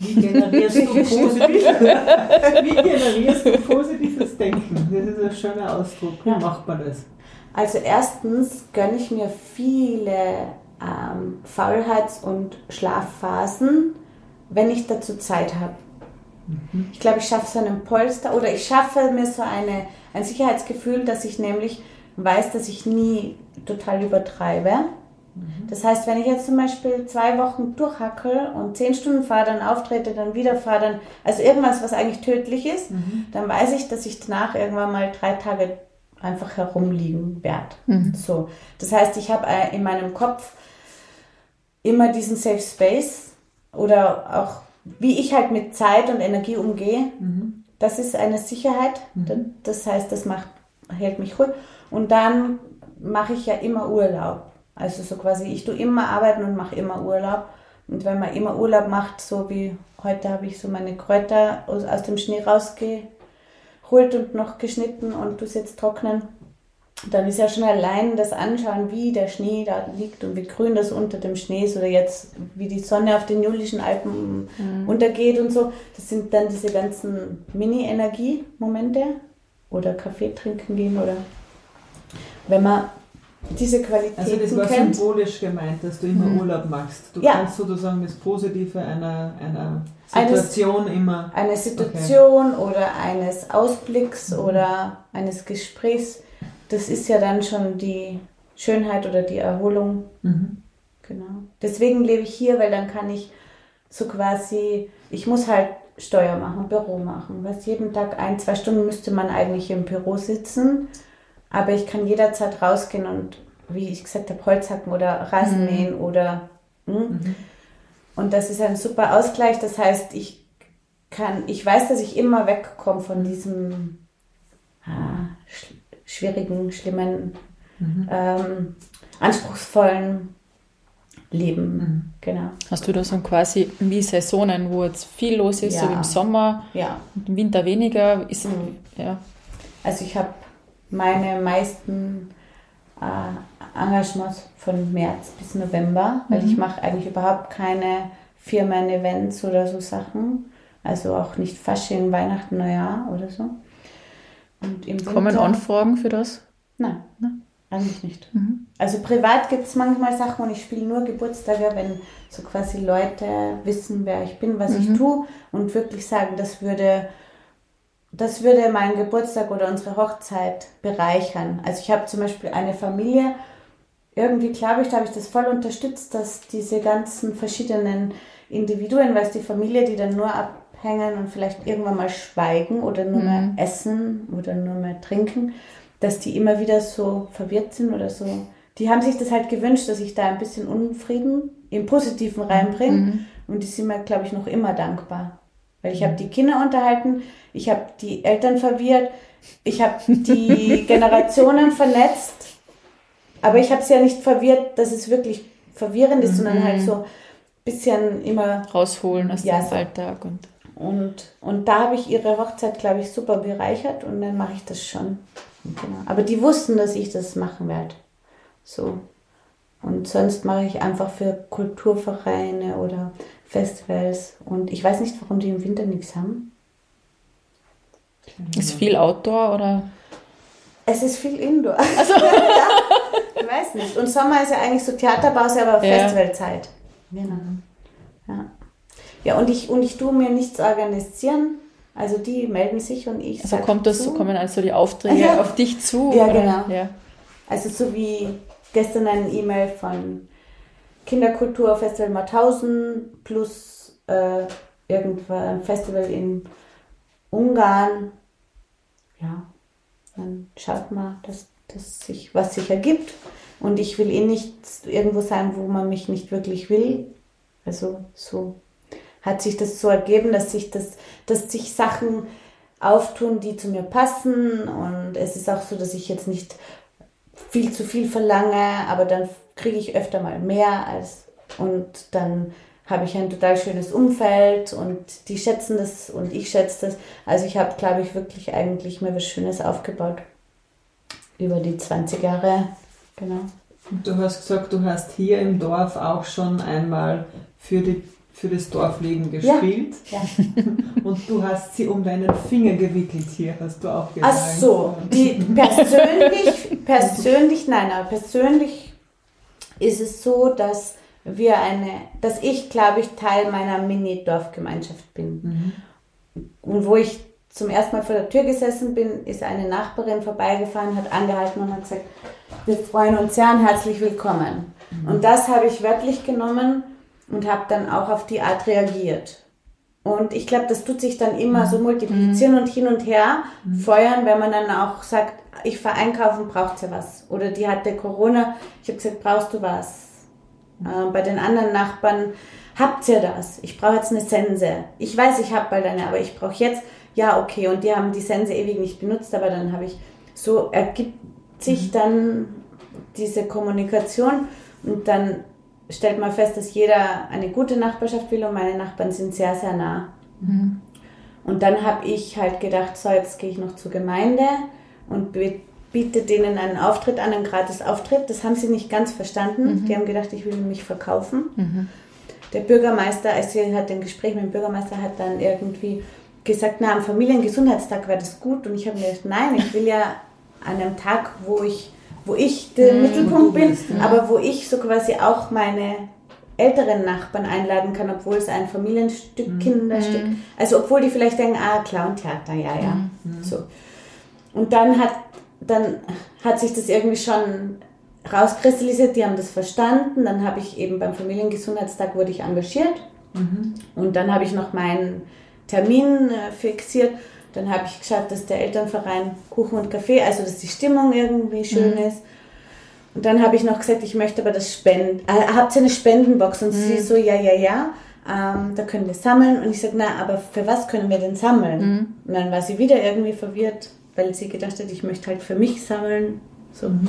Wie generierst du, positiv, wie generierst du positives Denken? Das ist ein schöner Ausdruck. Wie macht man das?
Also erstens gönne ich mir viele ähm, Faulheits- und Schlafphasen, wenn ich dazu Zeit habe. Mhm. Ich glaube, ich schaffe so einen Polster oder ich schaffe mir so eine, ein Sicherheitsgefühl, dass ich nämlich weiß, dass ich nie total übertreibe. Mhm. Das heißt, wenn ich jetzt zum Beispiel zwei Wochen durchhackel und zehn Stunden fahre, dann auftrete, dann wieder fahre, dann, also irgendwas, was eigentlich tödlich ist, mhm. dann weiß ich, dass ich danach irgendwann mal drei Tage einfach herumliegen werde. Mhm. So. Das heißt, ich habe äh, in meinem Kopf immer diesen Safe Space oder auch wie ich halt mit Zeit und Energie umgehe. Mhm. Das ist eine Sicherheit. Mhm. Das heißt, das macht, hält mich ruhig. Und dann mache ich ja immer Urlaub. Also so quasi, ich tue immer arbeiten und mache immer Urlaub. Und wenn man immer Urlaub macht, so wie heute habe ich so meine Kräuter aus, aus dem Schnee rausgeholt und noch geschnitten und du jetzt trocknen, dann ist ja schon allein das Anschauen, wie der Schnee da liegt und wie grün das unter dem Schnee ist oder jetzt wie die Sonne auf den Julischen Alpen mhm. untergeht und so. Das sind dann diese ganzen Mini-Energie-Momente oder Kaffee trinken gehen oder wenn man diese Qualität.
Also das war kennt. symbolisch gemeint, dass du immer mhm. Urlaub machst. Du ja. kannst sozusagen das Positive einer, einer Situation eines, immer.
Eine Situation okay. oder eines Ausblicks mhm. oder eines Gesprächs, das ist ja dann schon die Schönheit oder die Erholung. Mhm. Genau. Deswegen lebe ich hier, weil dann kann ich so quasi, ich muss halt Steuer machen, Büro machen. Was jeden Tag ein, zwei Stunden müsste man eigentlich im Büro sitzen aber ich kann jederzeit rausgehen und, wie ich gesagt habe, Holz hacken oder Rasen mhm. mähen oder. Hm? Mhm. Und das ist ein super Ausgleich. Das heißt, ich kann, ich weiß, dass ich immer wegkomme von diesem ah, sch schwierigen, schlimmen, mhm. ähm, anspruchsvollen Leben. Mhm. Genau.
Hast du da so quasi wie Saisonen, wo jetzt viel los ist, ja. so im Sommer,
ja.
im Winter weniger? Ist,
mhm.
ja.
Also ich habe meine meisten äh, Engagements von März bis November, weil mhm. ich mache eigentlich überhaupt keine Firmen-Events oder so Sachen. Also auch nicht Fasching, Weihnachten, Neujahr oder so.
Und im Kommen Winter, Anfragen für das?
Nein, nein eigentlich nicht. Mhm. Also privat gibt es manchmal Sachen und ich spiele nur Geburtstage, wenn so quasi Leute wissen, wer ich bin, was mhm. ich tue und wirklich sagen, das würde das würde meinen Geburtstag oder unsere Hochzeit bereichern. Also ich habe zum Beispiel eine Familie, irgendwie glaube ich, da habe ich das voll unterstützt, dass diese ganzen verschiedenen Individuen, weil es die Familie, die dann nur abhängen und vielleicht irgendwann mal schweigen oder nur mhm. mehr essen oder nur mehr trinken, dass die immer wieder so verwirrt sind oder so. Die haben sich das halt gewünscht, dass ich da ein bisschen Unfrieden im Positiven reinbringe. Mhm. Und die sind mir, glaube ich, noch immer dankbar. Weil ich habe die Kinder unterhalten, ich habe die Eltern verwirrt, ich habe die Generationen vernetzt, aber ich habe sie ja nicht verwirrt, dass es wirklich verwirrend ist, mhm. sondern halt so ein bisschen immer
rausholen aus ja, dem Alltag. Und,
Und, und da habe ich ihre Hochzeit, glaube ich, super bereichert und dann mache ich das schon. Genau. Aber die wussten, dass ich das machen werde. So. Und sonst mache ich einfach für Kulturvereine oder Festivals. Und ich weiß nicht, warum die im Winter nichts haben.
Ist viel Outdoor oder?
Es ist viel Indoor. Also. ja, ich weiß nicht. Und Sommer ist ja eigentlich so Theaterbause, aber ja. Festivalzeit. Genau. Ja. Ja, und ich, und ich tue mir nichts organisieren. Also die melden sich und ich.
Also kommt das, zu. kommen also die Aufträge ja. auf dich zu?
Ja, oder? genau. Ja. Also so wie gestern ein E-Mail von Kinderkulturfestival Mauthausen plus äh, irgendwann ein Festival in Ungarn. Ja, dann schaut mal, dass, dass sich was sich ergibt. Und ich will eh nicht irgendwo sein, wo man mich nicht wirklich will. Also so hat sich das so ergeben, dass sich das, dass sich Sachen auftun, die zu mir passen. Und es ist auch so, dass ich jetzt nicht viel zu viel verlange, aber dann kriege ich öfter mal mehr als und dann habe ich ein total schönes Umfeld und die schätzen das und ich schätze das. Also ich habe, glaube ich, wirklich eigentlich mir was Schönes aufgebaut über die 20 Jahre. Genau.
Und du hast gesagt, du hast hier im Dorf auch schon einmal für, die, für das Dorfleben gespielt. Ja, ja. Und du hast sie um deinen Finger gewickelt hier, hast du auch gesagt.
Ach so, die persönlich, persönlich, nein, aber persönlich ist es so, dass wir eine, dass ich, glaube ich, Teil meiner Mini-Dorfgemeinschaft bin. Mhm. Und wo ich zum ersten Mal vor der Tür gesessen bin, ist eine Nachbarin vorbeigefahren, hat angehalten und hat gesagt, wir freuen uns sehr und herzlich willkommen. Mhm. Und das habe ich wörtlich genommen und habe dann auch auf die Art reagiert. Und ich glaube, das tut sich dann immer mhm. so multiplizieren mhm. und hin und her mhm. feuern, wenn man dann auch sagt, ich fahre einkaufen, braucht sie was. Oder die hatte Corona, ich habe gesagt, brauchst du was? Äh, bei den anderen Nachbarn, habt ihr das? Ich brauche jetzt eine Sense. Ich weiß, ich habe bald eine, aber ich brauche jetzt, ja, okay. Und die haben die Sense ewig nicht benutzt, aber dann habe ich, so ergibt sich dann diese Kommunikation und dann stellt man fest, dass jeder eine gute Nachbarschaft will und meine Nachbarn sind sehr, sehr nah. Mhm. Und dann habe ich halt gedacht, so, jetzt gehe ich noch zur Gemeinde und biete denen einen Auftritt an, einen gratis Auftritt. Das haben sie nicht ganz verstanden. Mhm. Die haben gedacht, ich will mich verkaufen. Mhm. Der Bürgermeister, als sie hat ein Gespräch mit dem Bürgermeister, hat dann irgendwie gesagt, na, am Familiengesundheitstag wäre das gut. Und ich habe mir gedacht, nein, ich will ja an einem Tag, wo ich, wo ich der mhm. Mittelpunkt bin, ja. aber wo ich so quasi auch meine älteren Nachbarn einladen kann, obwohl es ein Familienstück, mhm. Kinderstück, also obwohl die vielleicht denken, ah, Clown-Theater, ja, ja, mhm. so. Und dann hat dann hat sich das irgendwie schon rauskristallisiert, die haben das verstanden. Dann habe ich eben beim Familiengesundheitstag wurde ich engagiert mhm. und dann habe ich noch meinen Termin äh, fixiert. Dann habe ich geschaut, dass der Elternverein Kuchen und Kaffee, also dass die Stimmung irgendwie schön mhm. ist. Und dann habe ich noch gesagt, ich möchte aber das Spenden. Äh, habt ihr eine Spendenbox? Und mhm. sie so, ja, ja, ja. Ähm, da können wir sammeln. Und ich sage, na, aber für was können wir denn sammeln? Mhm. Und dann war sie wieder irgendwie verwirrt weil sie gedacht hat, ich möchte halt für mich sammeln. So. Mhm.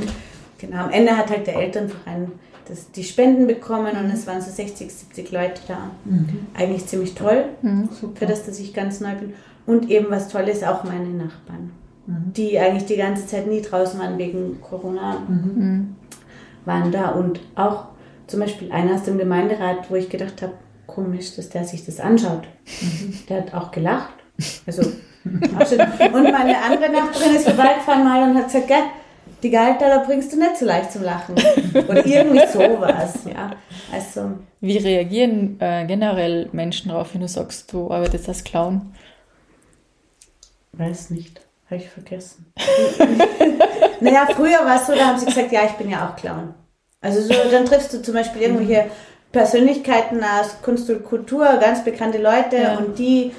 Genau, am Ende hat halt der Elternverein das, die Spenden bekommen und es waren so 60, 70 Leute da. Mhm. Eigentlich ziemlich toll, mhm, für das, dass ich ganz neu bin. Und eben was toll ist, auch meine Nachbarn, mhm. die eigentlich die ganze Zeit nie draußen waren wegen Corona, mhm. waren da. Und auch zum Beispiel einer aus dem Gemeinderat, wo ich gedacht habe, komisch, dass der sich das anschaut. Mhm. Der hat auch gelacht. Also und meine andere Nachbarin ist vorbeigefahren mal und hat gesagt, gell, die Gehalttaler bringst du nicht so leicht zum Lachen. Oder irgendwie sowas, ja. Also.
Wie reagieren äh, generell Menschen darauf, wenn du sagst, du arbeitest als Clown?
Weiß nicht. Habe ich vergessen. naja, früher war es so, da haben sie gesagt, ja, ich bin ja auch Clown. Also so, dann triffst du zum Beispiel irgendwelche Persönlichkeiten aus Kunst und Kultur, ganz bekannte Leute ja. und die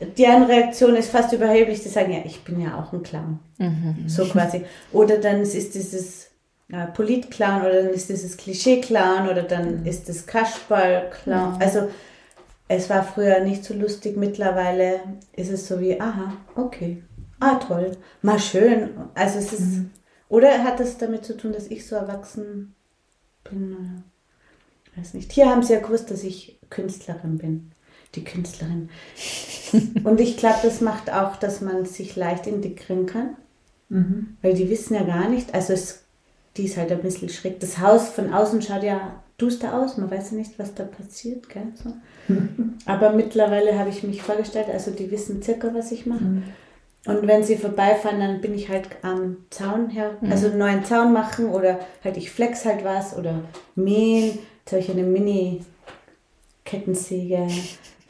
deren Reaktion ist fast überheblich, die sagen, ja, ich bin ja auch ein Clown. Mhm. So quasi. Oder dann ist dieses äh, Polit-Clown oder dann ist dieses Klischee-Clown oder dann mhm. ist das Kasperl-Clown. Mhm. Also es war früher nicht so lustig, mittlerweile ist es so wie, aha, okay, ah toll, mal schön. Also es ist, mhm. oder hat das damit zu tun, dass ich so erwachsen bin? Weiß nicht. Hier haben sie ja gewusst, dass ich Künstlerin bin. die Künstlerin. Und ich glaube, das macht auch, dass man sich leicht integrieren kann.
Mhm.
Weil die wissen ja gar nicht, also es, die ist halt ein bisschen schräg. Das Haus von außen schaut ja duster aus, man weiß ja nicht, was da passiert. Gell? So. Aber mittlerweile habe ich mich vorgestellt, also die wissen circa, was ich mache. Und wenn sie vorbeifahren, dann bin ich halt am Zaun her, also einen neuen Zaun machen oder halt ich flex halt was oder mähen. Jetzt habe ich eine Mini-Kettensäge.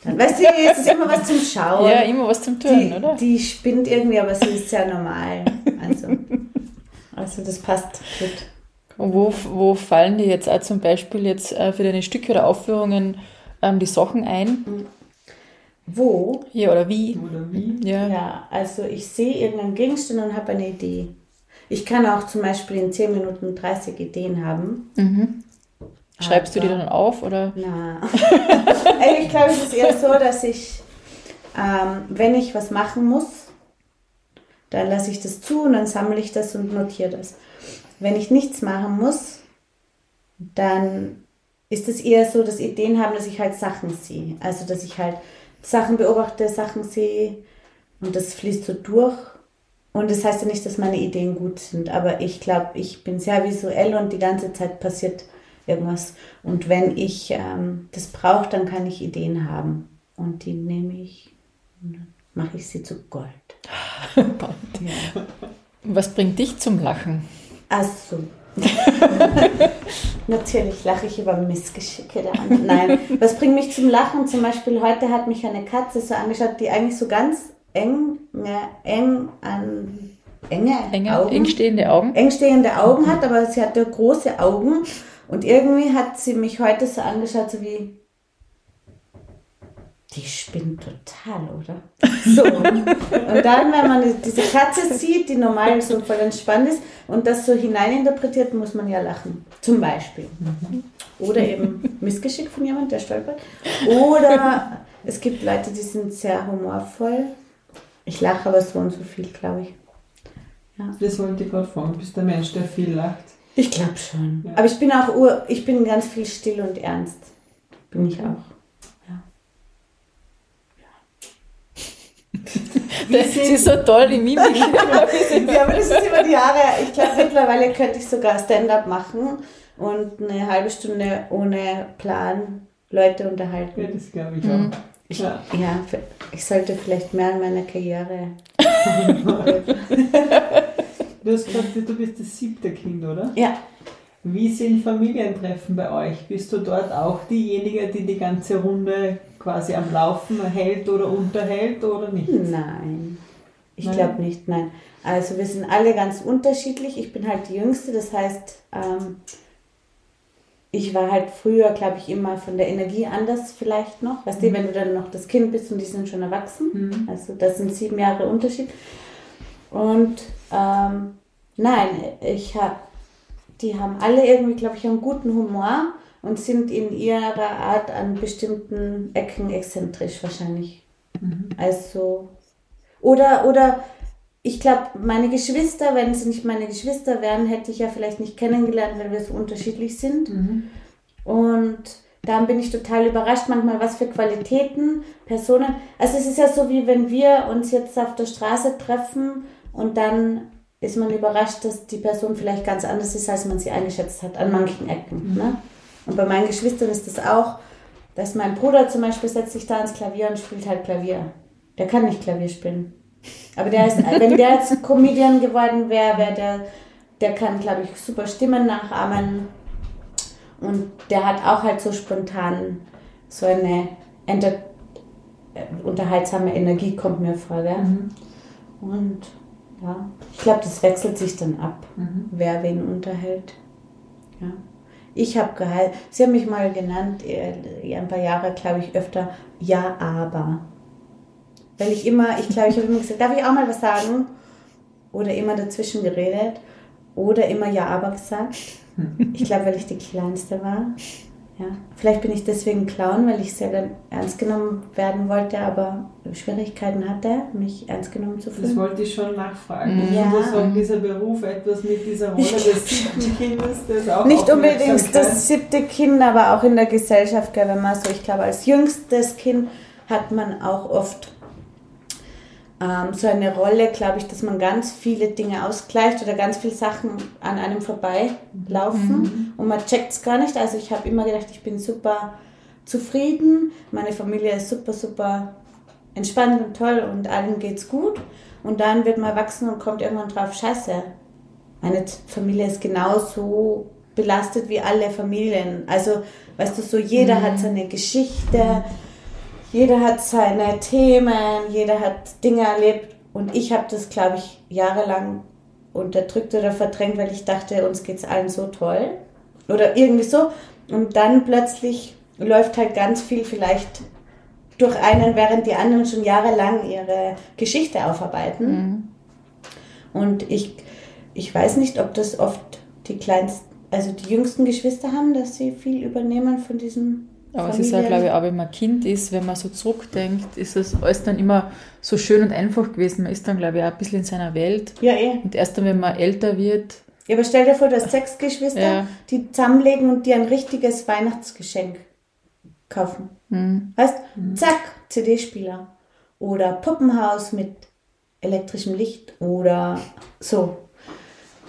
Dann, weißt du, jetzt ist immer was zum Schauen.
Ja, immer was zum Tun, oder?
die spinnt irgendwie, aber sie ist sehr normal. Also, also das passt gut.
Und wo, wo fallen dir jetzt auch zum Beispiel jetzt äh, für deine Stücke oder Aufführungen ähm, die Sachen ein?
Wo?
Ja, oder wie?
Oder wie?
Ja.
Ja, also ich sehe irgendeinen Gegenstand und habe eine Idee. Ich kann auch zum Beispiel in 10 Minuten 30 Ideen haben.
Mhm. Schreibst du die
Aber-
dann auf oder?
Na, ich glaube, es ist eher so, dass ich, ähm, wenn ich was machen muss, dann lasse ich das zu und dann sammle ich das und notiere das. Wenn ich nichts machen muss, dann ist es eher so, dass Ideen haben, dass ich halt Sachen sehe. Also, dass ich halt Sachen beobachte, Sachen sehe und das fließt so durch. Und das heißt ja nicht, dass meine Ideen gut sind, aber ich glaube, ich bin sehr visuell und die ganze Zeit passiert irgendwas. Und wenn ich ähm, das brauche, dann kann ich Ideen haben. Und die nehme ich und dann mache ich sie zu Gold. Ja.
Was bringt dich zum Lachen?
Ach so. Natürlich lache ich über Missgeschicke der anderen. Nein, was bringt mich zum Lachen? Zum Beispiel heute hat mich eine Katze so angeschaut, die eigentlich so ganz eng, ja, eng an enge
Enge,
Augen,
eng stehende Augen?
eng stehende Augen hat, aber sie hatte große Augen und irgendwie hat sie mich heute so angeschaut, so wie die spinnt total, oder? So. Und dann, wenn man diese Katze sieht, die normal so voll entspannt ist und das so hineininterpretiert, muss man ja lachen. Zum Beispiel. Oder eben Missgeschick von jemand, der stolpert. Oder es gibt Leute, die sind sehr humorvoll. Ich lache aber so und so viel, glaube ich.
Das wollte ich gerade fragen. Du bist der Mensch, der viel lacht.
Ich glaube schon.
Ja.
Aber ich bin auch ur, ich bin ganz viel still und ernst. Bin ich auch.
Das ist so toll, die Mimik.
Ja, aber das ist über die Jahre. Ich glaube, mittlerweile könnte ich sogar Stand-up machen und eine halbe Stunde ohne Plan Leute
Ja,
unterhalten.
das glaube ich
Mhm.
auch.
Ich,
Ja.
ja, ich sollte vielleicht mehr an meiner Karriere.
Du hast gesagt, du bist das siebte Kind, oder?
Ja,
Wie sind Familientreffen bei euch? Bist du dort auch diejenige, die die ganze Runde quasi am Laufen hält oder unterhält oder nicht?
nein. Ich glaube nicht, nein. Also wir sind alle ganz unterschiedlich. Ich bin halt die Jüngste, das heißt, ähm, ich war halt früher, glaube ich, immer von der Energie anders vielleicht noch. Weißt du, wenn du dann noch das Kind bist und die sind schon erwachsen.
Mhm.
Also das sind sieben Jahre Unterschied. Und ähm, nein, ich habe, die haben alle irgendwie, glaube ich, einen guten Humor und sind in ihrer Art an bestimmten Ecken exzentrisch wahrscheinlich. Also oder oder ich glaube, meine Geschwister, wenn sie nicht meine Geschwister wären, hätte ich ja vielleicht nicht kennengelernt, weil wir so unterschiedlich sind. Und dann bin ich total überrascht, manchmal was für Qualitäten, Personen. Also es ist ja so, wie wenn wir uns jetzt auf der Straße treffen und dann ist man überrascht, dass die Person vielleicht ganz anders ist, als man sie eingeschätzt hat, an manchen Ecken. Ne? Und bei meinen Geschwistern ist das auch, dass mein Bruder zum Beispiel setzt sich da ans Klavier und spielt halt Klavier. Der kann nicht Klavier spielen. Aber der ist, wenn der jetzt Comedian geworden wäre, wäre der, der kann, glaube ich, super Stimmen nachahmen. Und der hat auch halt so spontan so eine enter äh, unterhaltsame Energie, kommt mir vor. Gell? Und ja, ich glaube, das wechselt sich dann ab, wer wen unterhält. Ja. Ich habe geheilt. Sie haben mich mal genannt, äh, ein paar Jahre, glaube ich, öfter Ja, aber. Weil ich immer, ich glaube, ich habe immer gesagt, darf ich auch mal was sagen? Oder immer dazwischen geredet. Oder immer Ja, aber gesagt. Ich glaube, weil ich die Kleinste war. Ja. Vielleicht bin ich deswegen Clown, weil ich sehr dann ernst genommen werden wollte, aber Schwierigkeiten hatte, mich ernst genommen zu
Das
fühlen.
wollte ich schon nachfragen.
Ja.
Ja. Du sagen, dieser Beruf etwas mit dieser Rolle des siebten Kindes, das auch
Nicht unbedingt das siebte Kind, aber auch in der Gesellschaft, wenn man so, ich glaube, als jüngstes Kind hat man auch oft ähm, so eine Rolle, glaube ich, dass man ganz viele Dinge ausgleicht oder ganz viele Sachen an einem vorbeilaufen mhm. und man checkt es gar nicht. Also ich habe immer gedacht, ich bin super zufrieden, meine Familie ist super, super entspannt und toll und allen geht's gut. Und dann wird man erwachsen und kommt irgendwann drauf, scheiße, meine Familie ist genauso belastet wie alle Familien. Also, weißt du, so jeder mhm. hat seine Geschichte, jeder hat seine Themen, jeder hat Dinge erlebt. Und ich habe das, glaube ich, jahrelang unterdrückt oder verdrängt, weil ich dachte, uns geht es allen so toll. Oder irgendwie so. Und dann plötzlich läuft halt ganz viel vielleicht durch einen, während die anderen schon jahrelang ihre Geschichte aufarbeiten. Mhm. Und ich, ich weiß nicht, ob das oft die kleinsten, also die jüngsten Geschwister haben, dass sie viel übernehmen von diesem.
Aber Familien. es ist ja, glaube ich, auch wenn man Kind ist, wenn man so zurückdenkt, ist das alles dann immer so schön und einfach gewesen. Man ist dann, glaube ich, auch ein bisschen in seiner Welt.
Ja, eh.
Und erst dann, wenn man älter wird.
Ja, aber stell dir vor, du hast sechs Geschwister, ja. die zusammenlegen und dir ein richtiges Weihnachtsgeschenk kaufen. Mhm. Weißt, mhm. zack, CD-Spieler. Oder Puppenhaus mit elektrischem Licht oder so.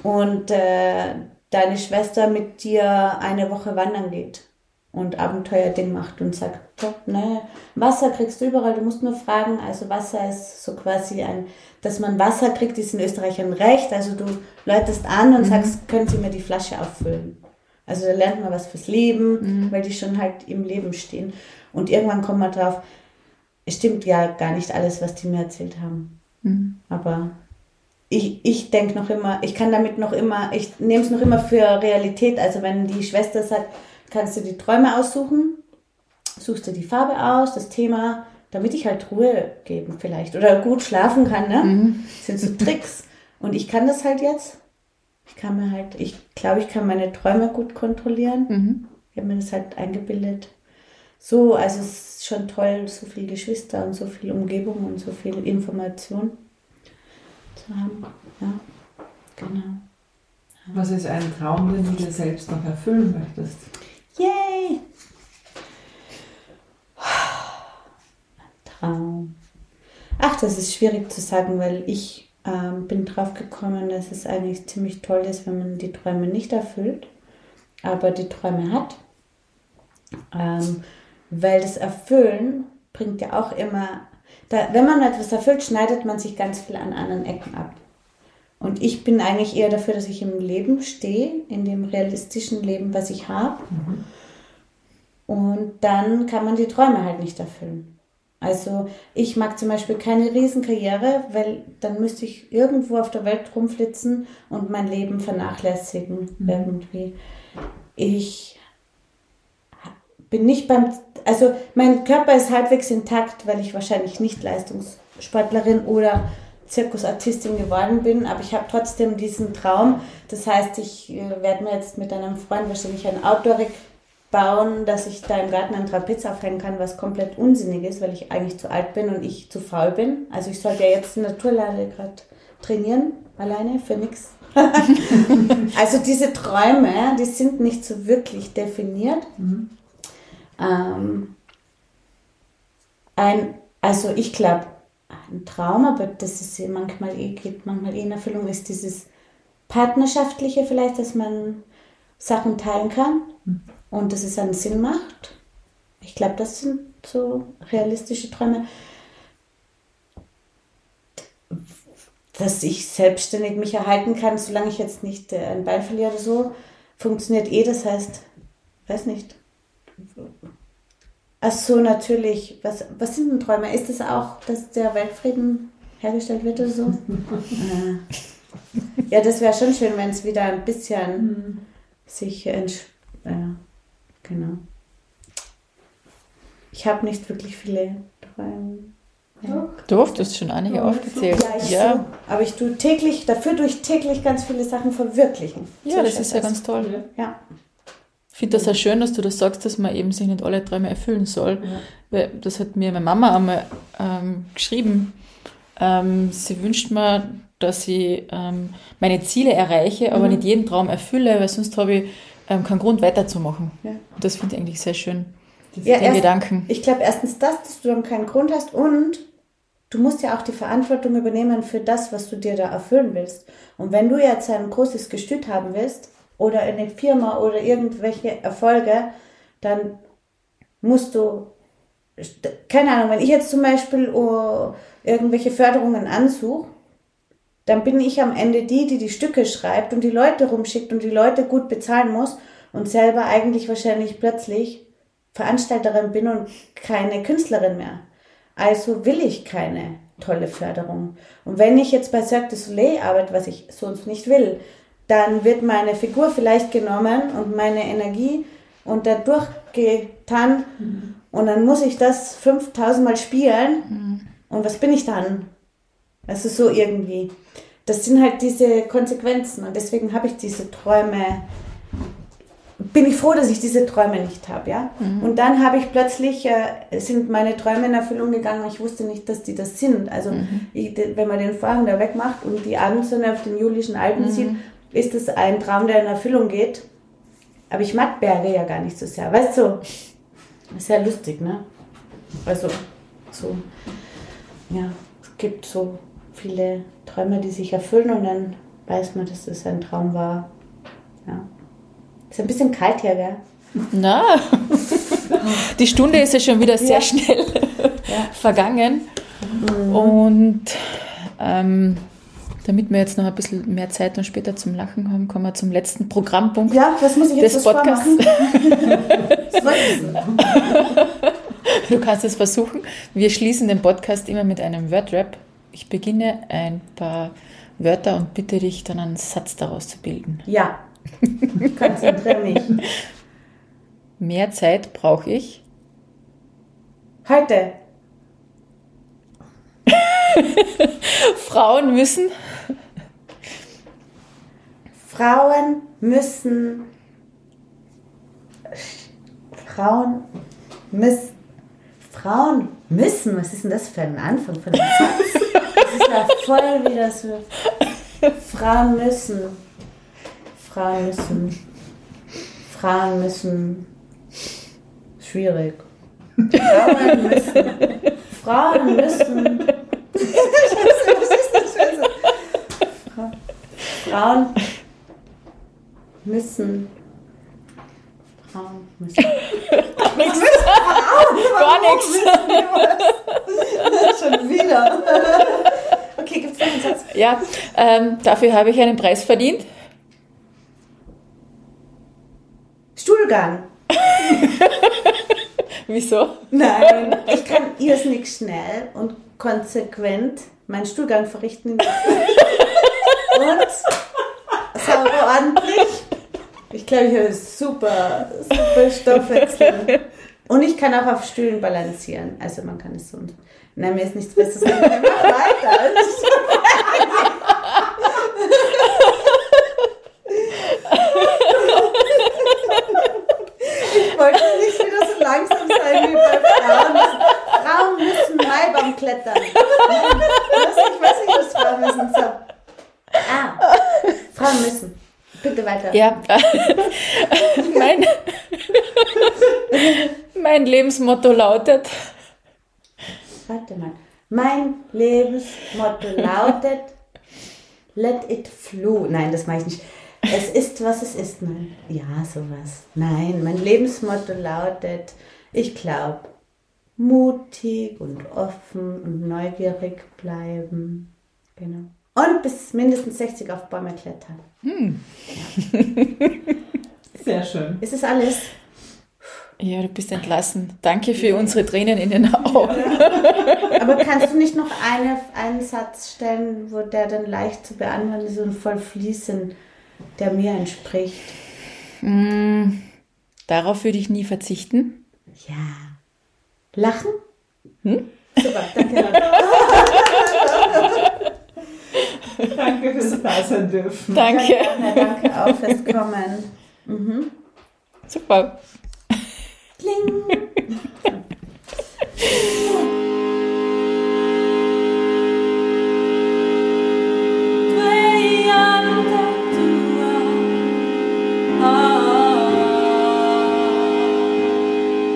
Und äh, deine Schwester mit dir eine Woche wandern geht und Abenteuerding macht und sagt, ne, Wasser kriegst du überall, du musst nur fragen. Also Wasser ist so quasi ein, dass man Wasser kriegt, ist in Österreich ein Recht. Also du läutest an und mhm. sagst, können Sie mir die Flasche auffüllen. Also da lernt man was fürs Leben, mhm. weil die schon halt im Leben stehen. Und irgendwann kommt man drauf, es stimmt ja gar nicht alles, was die mir erzählt haben. Mhm. Aber ich, ich denke noch immer, ich kann damit noch immer, ich nehme es noch immer für Realität. Also wenn die Schwester sagt, kannst du die Träume aussuchen, suchst du die Farbe aus, das Thema, damit ich halt Ruhe geben vielleicht oder gut schlafen kann, ne? Mhm. Das sind so Tricks. Und ich kann das halt jetzt ich kann mir halt, ich glaube, ich kann meine Träume gut kontrollieren. Mhm. Ich habe mir das halt eingebildet. So, also es ist schon toll, so viele Geschwister und so viel Umgebung und so viel Information zu haben. Ja, genau.
Was ist ein Traum, den du dir selbst noch erfüllen möchtest?
Yay! Ein Traum. Ach, das ist schwierig zu sagen, weil ich ähm, bin drauf gekommen, dass es eigentlich ziemlich toll ist, wenn man die Träume nicht erfüllt, aber die Träume hat. Ähm, weil das Erfüllen bringt ja auch immer, da, wenn man etwas erfüllt, schneidet man sich ganz viel an anderen Ecken ab. Und ich bin eigentlich eher dafür, dass ich im Leben stehe, in dem realistischen Leben, was ich habe. Mhm. Und dann kann man die Träume halt nicht erfüllen. Also ich mag zum Beispiel keine Riesenkarriere, weil dann müsste ich irgendwo auf der Welt rumflitzen und mein Leben vernachlässigen mhm. irgendwie. Ich bin nicht beim, also mein Körper ist halbwegs intakt, weil ich wahrscheinlich nicht Leistungssportlerin oder Zirkusartistin geworden bin, aber ich habe trotzdem diesen Traum. Das heißt, ich äh, werde mir jetzt mit einem Freund wahrscheinlich ein Outdoor-Rig bauen, dass ich da im Garten einen Trapez aufhängen kann, was komplett unsinnig ist, weil ich eigentlich zu alt bin und ich zu faul bin. Also ich sollte ja jetzt in der Naturlade gerade trainieren, alleine, für nichts. also diese Träume, die sind nicht so wirklich definiert. Mhm. Ähm, ein, also ich glaube, ein Traum, aber das ist manchmal eh, geht manchmal eh in Erfüllung, ist dieses Partnerschaftliche vielleicht, dass man Sachen teilen kann. Mhm und dass es einen Sinn macht. Ich glaube, das sind so realistische Träume. Dass ich selbstständig mich erhalten kann, solange ich jetzt nicht ein Bein verliere oder so, funktioniert eh. Das heißt, weiß nicht. Ach so, natürlich. Was, was sind denn Träume? Ist es das auch, dass der Weltfrieden hergestellt wird oder so? äh. Ja, das wäre schon schön, wenn es wieder ein bisschen mhm. sich entspannt. Äh, Genau. Ich habe nicht wirklich viele Träume.
Ja. Du hast schon einige ja, aufgezählt.
Ja, ich ja. So, aber ich tue täglich, dafür tue ich täglich ganz viele Sachen verwirklichen.
Ja, so das ist ja ganz toll.
Ja.
Ich finde das sehr schön, dass du das sagst, dass man eben sich nicht alle Träume erfüllen soll. Ja. Weil das hat mir meine Mama einmal ähm, geschrieben. Ähm, sie wünscht mir, dass ich ähm, meine Ziele erreiche, aber mhm. nicht jeden Traum erfülle, weil sonst habe ich ähm, keinen Grund weiterzumachen. Ja. Das finde ich eigentlich sehr schön.
Ja,
den
erst-
Gedanken.
Ich glaube erstens das, dass du dann keinen Grund hast und du musst ja auch die Verantwortung übernehmen für das, was du dir da erfüllen willst. Und wenn du jetzt ein großes Gestüt haben willst oder eine Firma oder irgendwelche Erfolge, dann musst du, keine Ahnung, wenn ich jetzt zum Beispiel oh, irgendwelche Förderungen ansuche, dann bin ich am Ende die, die die Stücke schreibt und die Leute rumschickt und die Leute gut bezahlen muss und selber eigentlich wahrscheinlich plötzlich Veranstalterin bin und keine Künstlerin mehr. Also will ich keine tolle Förderung. Und wenn ich jetzt bei Cirque du Soleil arbeite, was ich sonst nicht will, dann wird meine Figur vielleicht genommen und meine Energie und dadurch getan und dann muss ich das 5000 Mal spielen und was bin ich dann? Also so irgendwie. Das sind halt diese Konsequenzen und deswegen habe ich diese Träume bin ich froh, dass ich diese Träume nicht habe, ja. Und dann habe ich plötzlich, äh, sind meine Träume in Erfüllung gegangen. Ich wusste nicht, dass die das sind. Also ich, de- wenn man den Vorhang da wegmacht und die Abendsonne auf den Julischen Alpen sieht, ist das ein Traum, der in Erfüllung geht. Aber ich mag Berge ja gar nicht so sehr. Weißt du, sehr lustig, ne? Also so, ja, es gibt so viele Träume, die sich erfüllen und dann weiß man, dass das ein Traum war. Ja. Ist ein bisschen kalt hier, gell?
Na, die Stunde ist ja schon wieder sehr
Ja.
schnell
Ja.
vergangen. Und ähm, damit wir jetzt noch ein bisschen mehr Zeit und später zum Lachen haben, kommen wir zum letzten Programmpunkt
Ja, was muss ich jetzt
des Podcasts. Du kannst es versuchen. Wir schließen den Podcast immer mit einem Wordrap. Ich beginne ein paar Wörter und bitte dich dann einen Satz daraus zu bilden.
ja, konzentriere mich.
Mehr Zeit brauche ich.
Heute,
Frauen müssen.
Frauen müssen, Frauen müssen, Frauen müssen, was ist denn das für ein Anfang von einem Satz? Das ist ja voll wieder so. Frauen müssen, Frauen müssen, Frauen müssen, schwierig. Frauen müssen, Frauen müssen. Scheiße, was ist das für ein Satz? Fra- Frauen müssen. Frauen müssen.
Gar nichts.
Schon wieder. Okay, gibt's noch einen Satz?
Ja, ähm, dafür habe ich einen Preis verdient.
Stuhlgang.
Wieso?
Nein, ich kann irrsinnig schnell und konsequent meinen Stuhlgang verrichten. und sauber glaube, ich habe super, super Stoffwechsel. Und ich kann auch auf Stühlen balancieren. Also man kann es so. Nein, mir ist nichts Besseres. Mach weiter. Ich wollte nicht wieder so langsam sein wie bei Frauen. Frauen müssen Maibaum klettern. Nein, was, ich weiß nicht, was Frauen müssen. So. Ah, Frauen müssen. Bitte weiter.
Ja, mein Lebensmotto lautet,
Warte mal. Mein Lebensmotto lautet Let it flow. Nein, das mache ich nicht. Es ist, was es ist. Nein. Ja, sowas. Nein, mein Lebensmotto lautet, ich glaube, mutig und offen und neugierig bleiben. Genau. Und bis mindestens 60 auf Bäume klettern.
Sehr schön.
Ist es alles?
Ja, du bist entlassen. Danke für unsere Tränen in den Augen.
Aber kannst du nicht noch eine, einen Satz stellen, wo der dann leicht zu beantworten ist und voll fließend, der mir entspricht?
Mm, Darauf würde ich nie verzichten.
Ja. Lachen?
Hm?
Super, danke.
Danke fürs Dasein dürfen.
Danke.
Na, danke auch fürs Kommen.
Super.
Kling.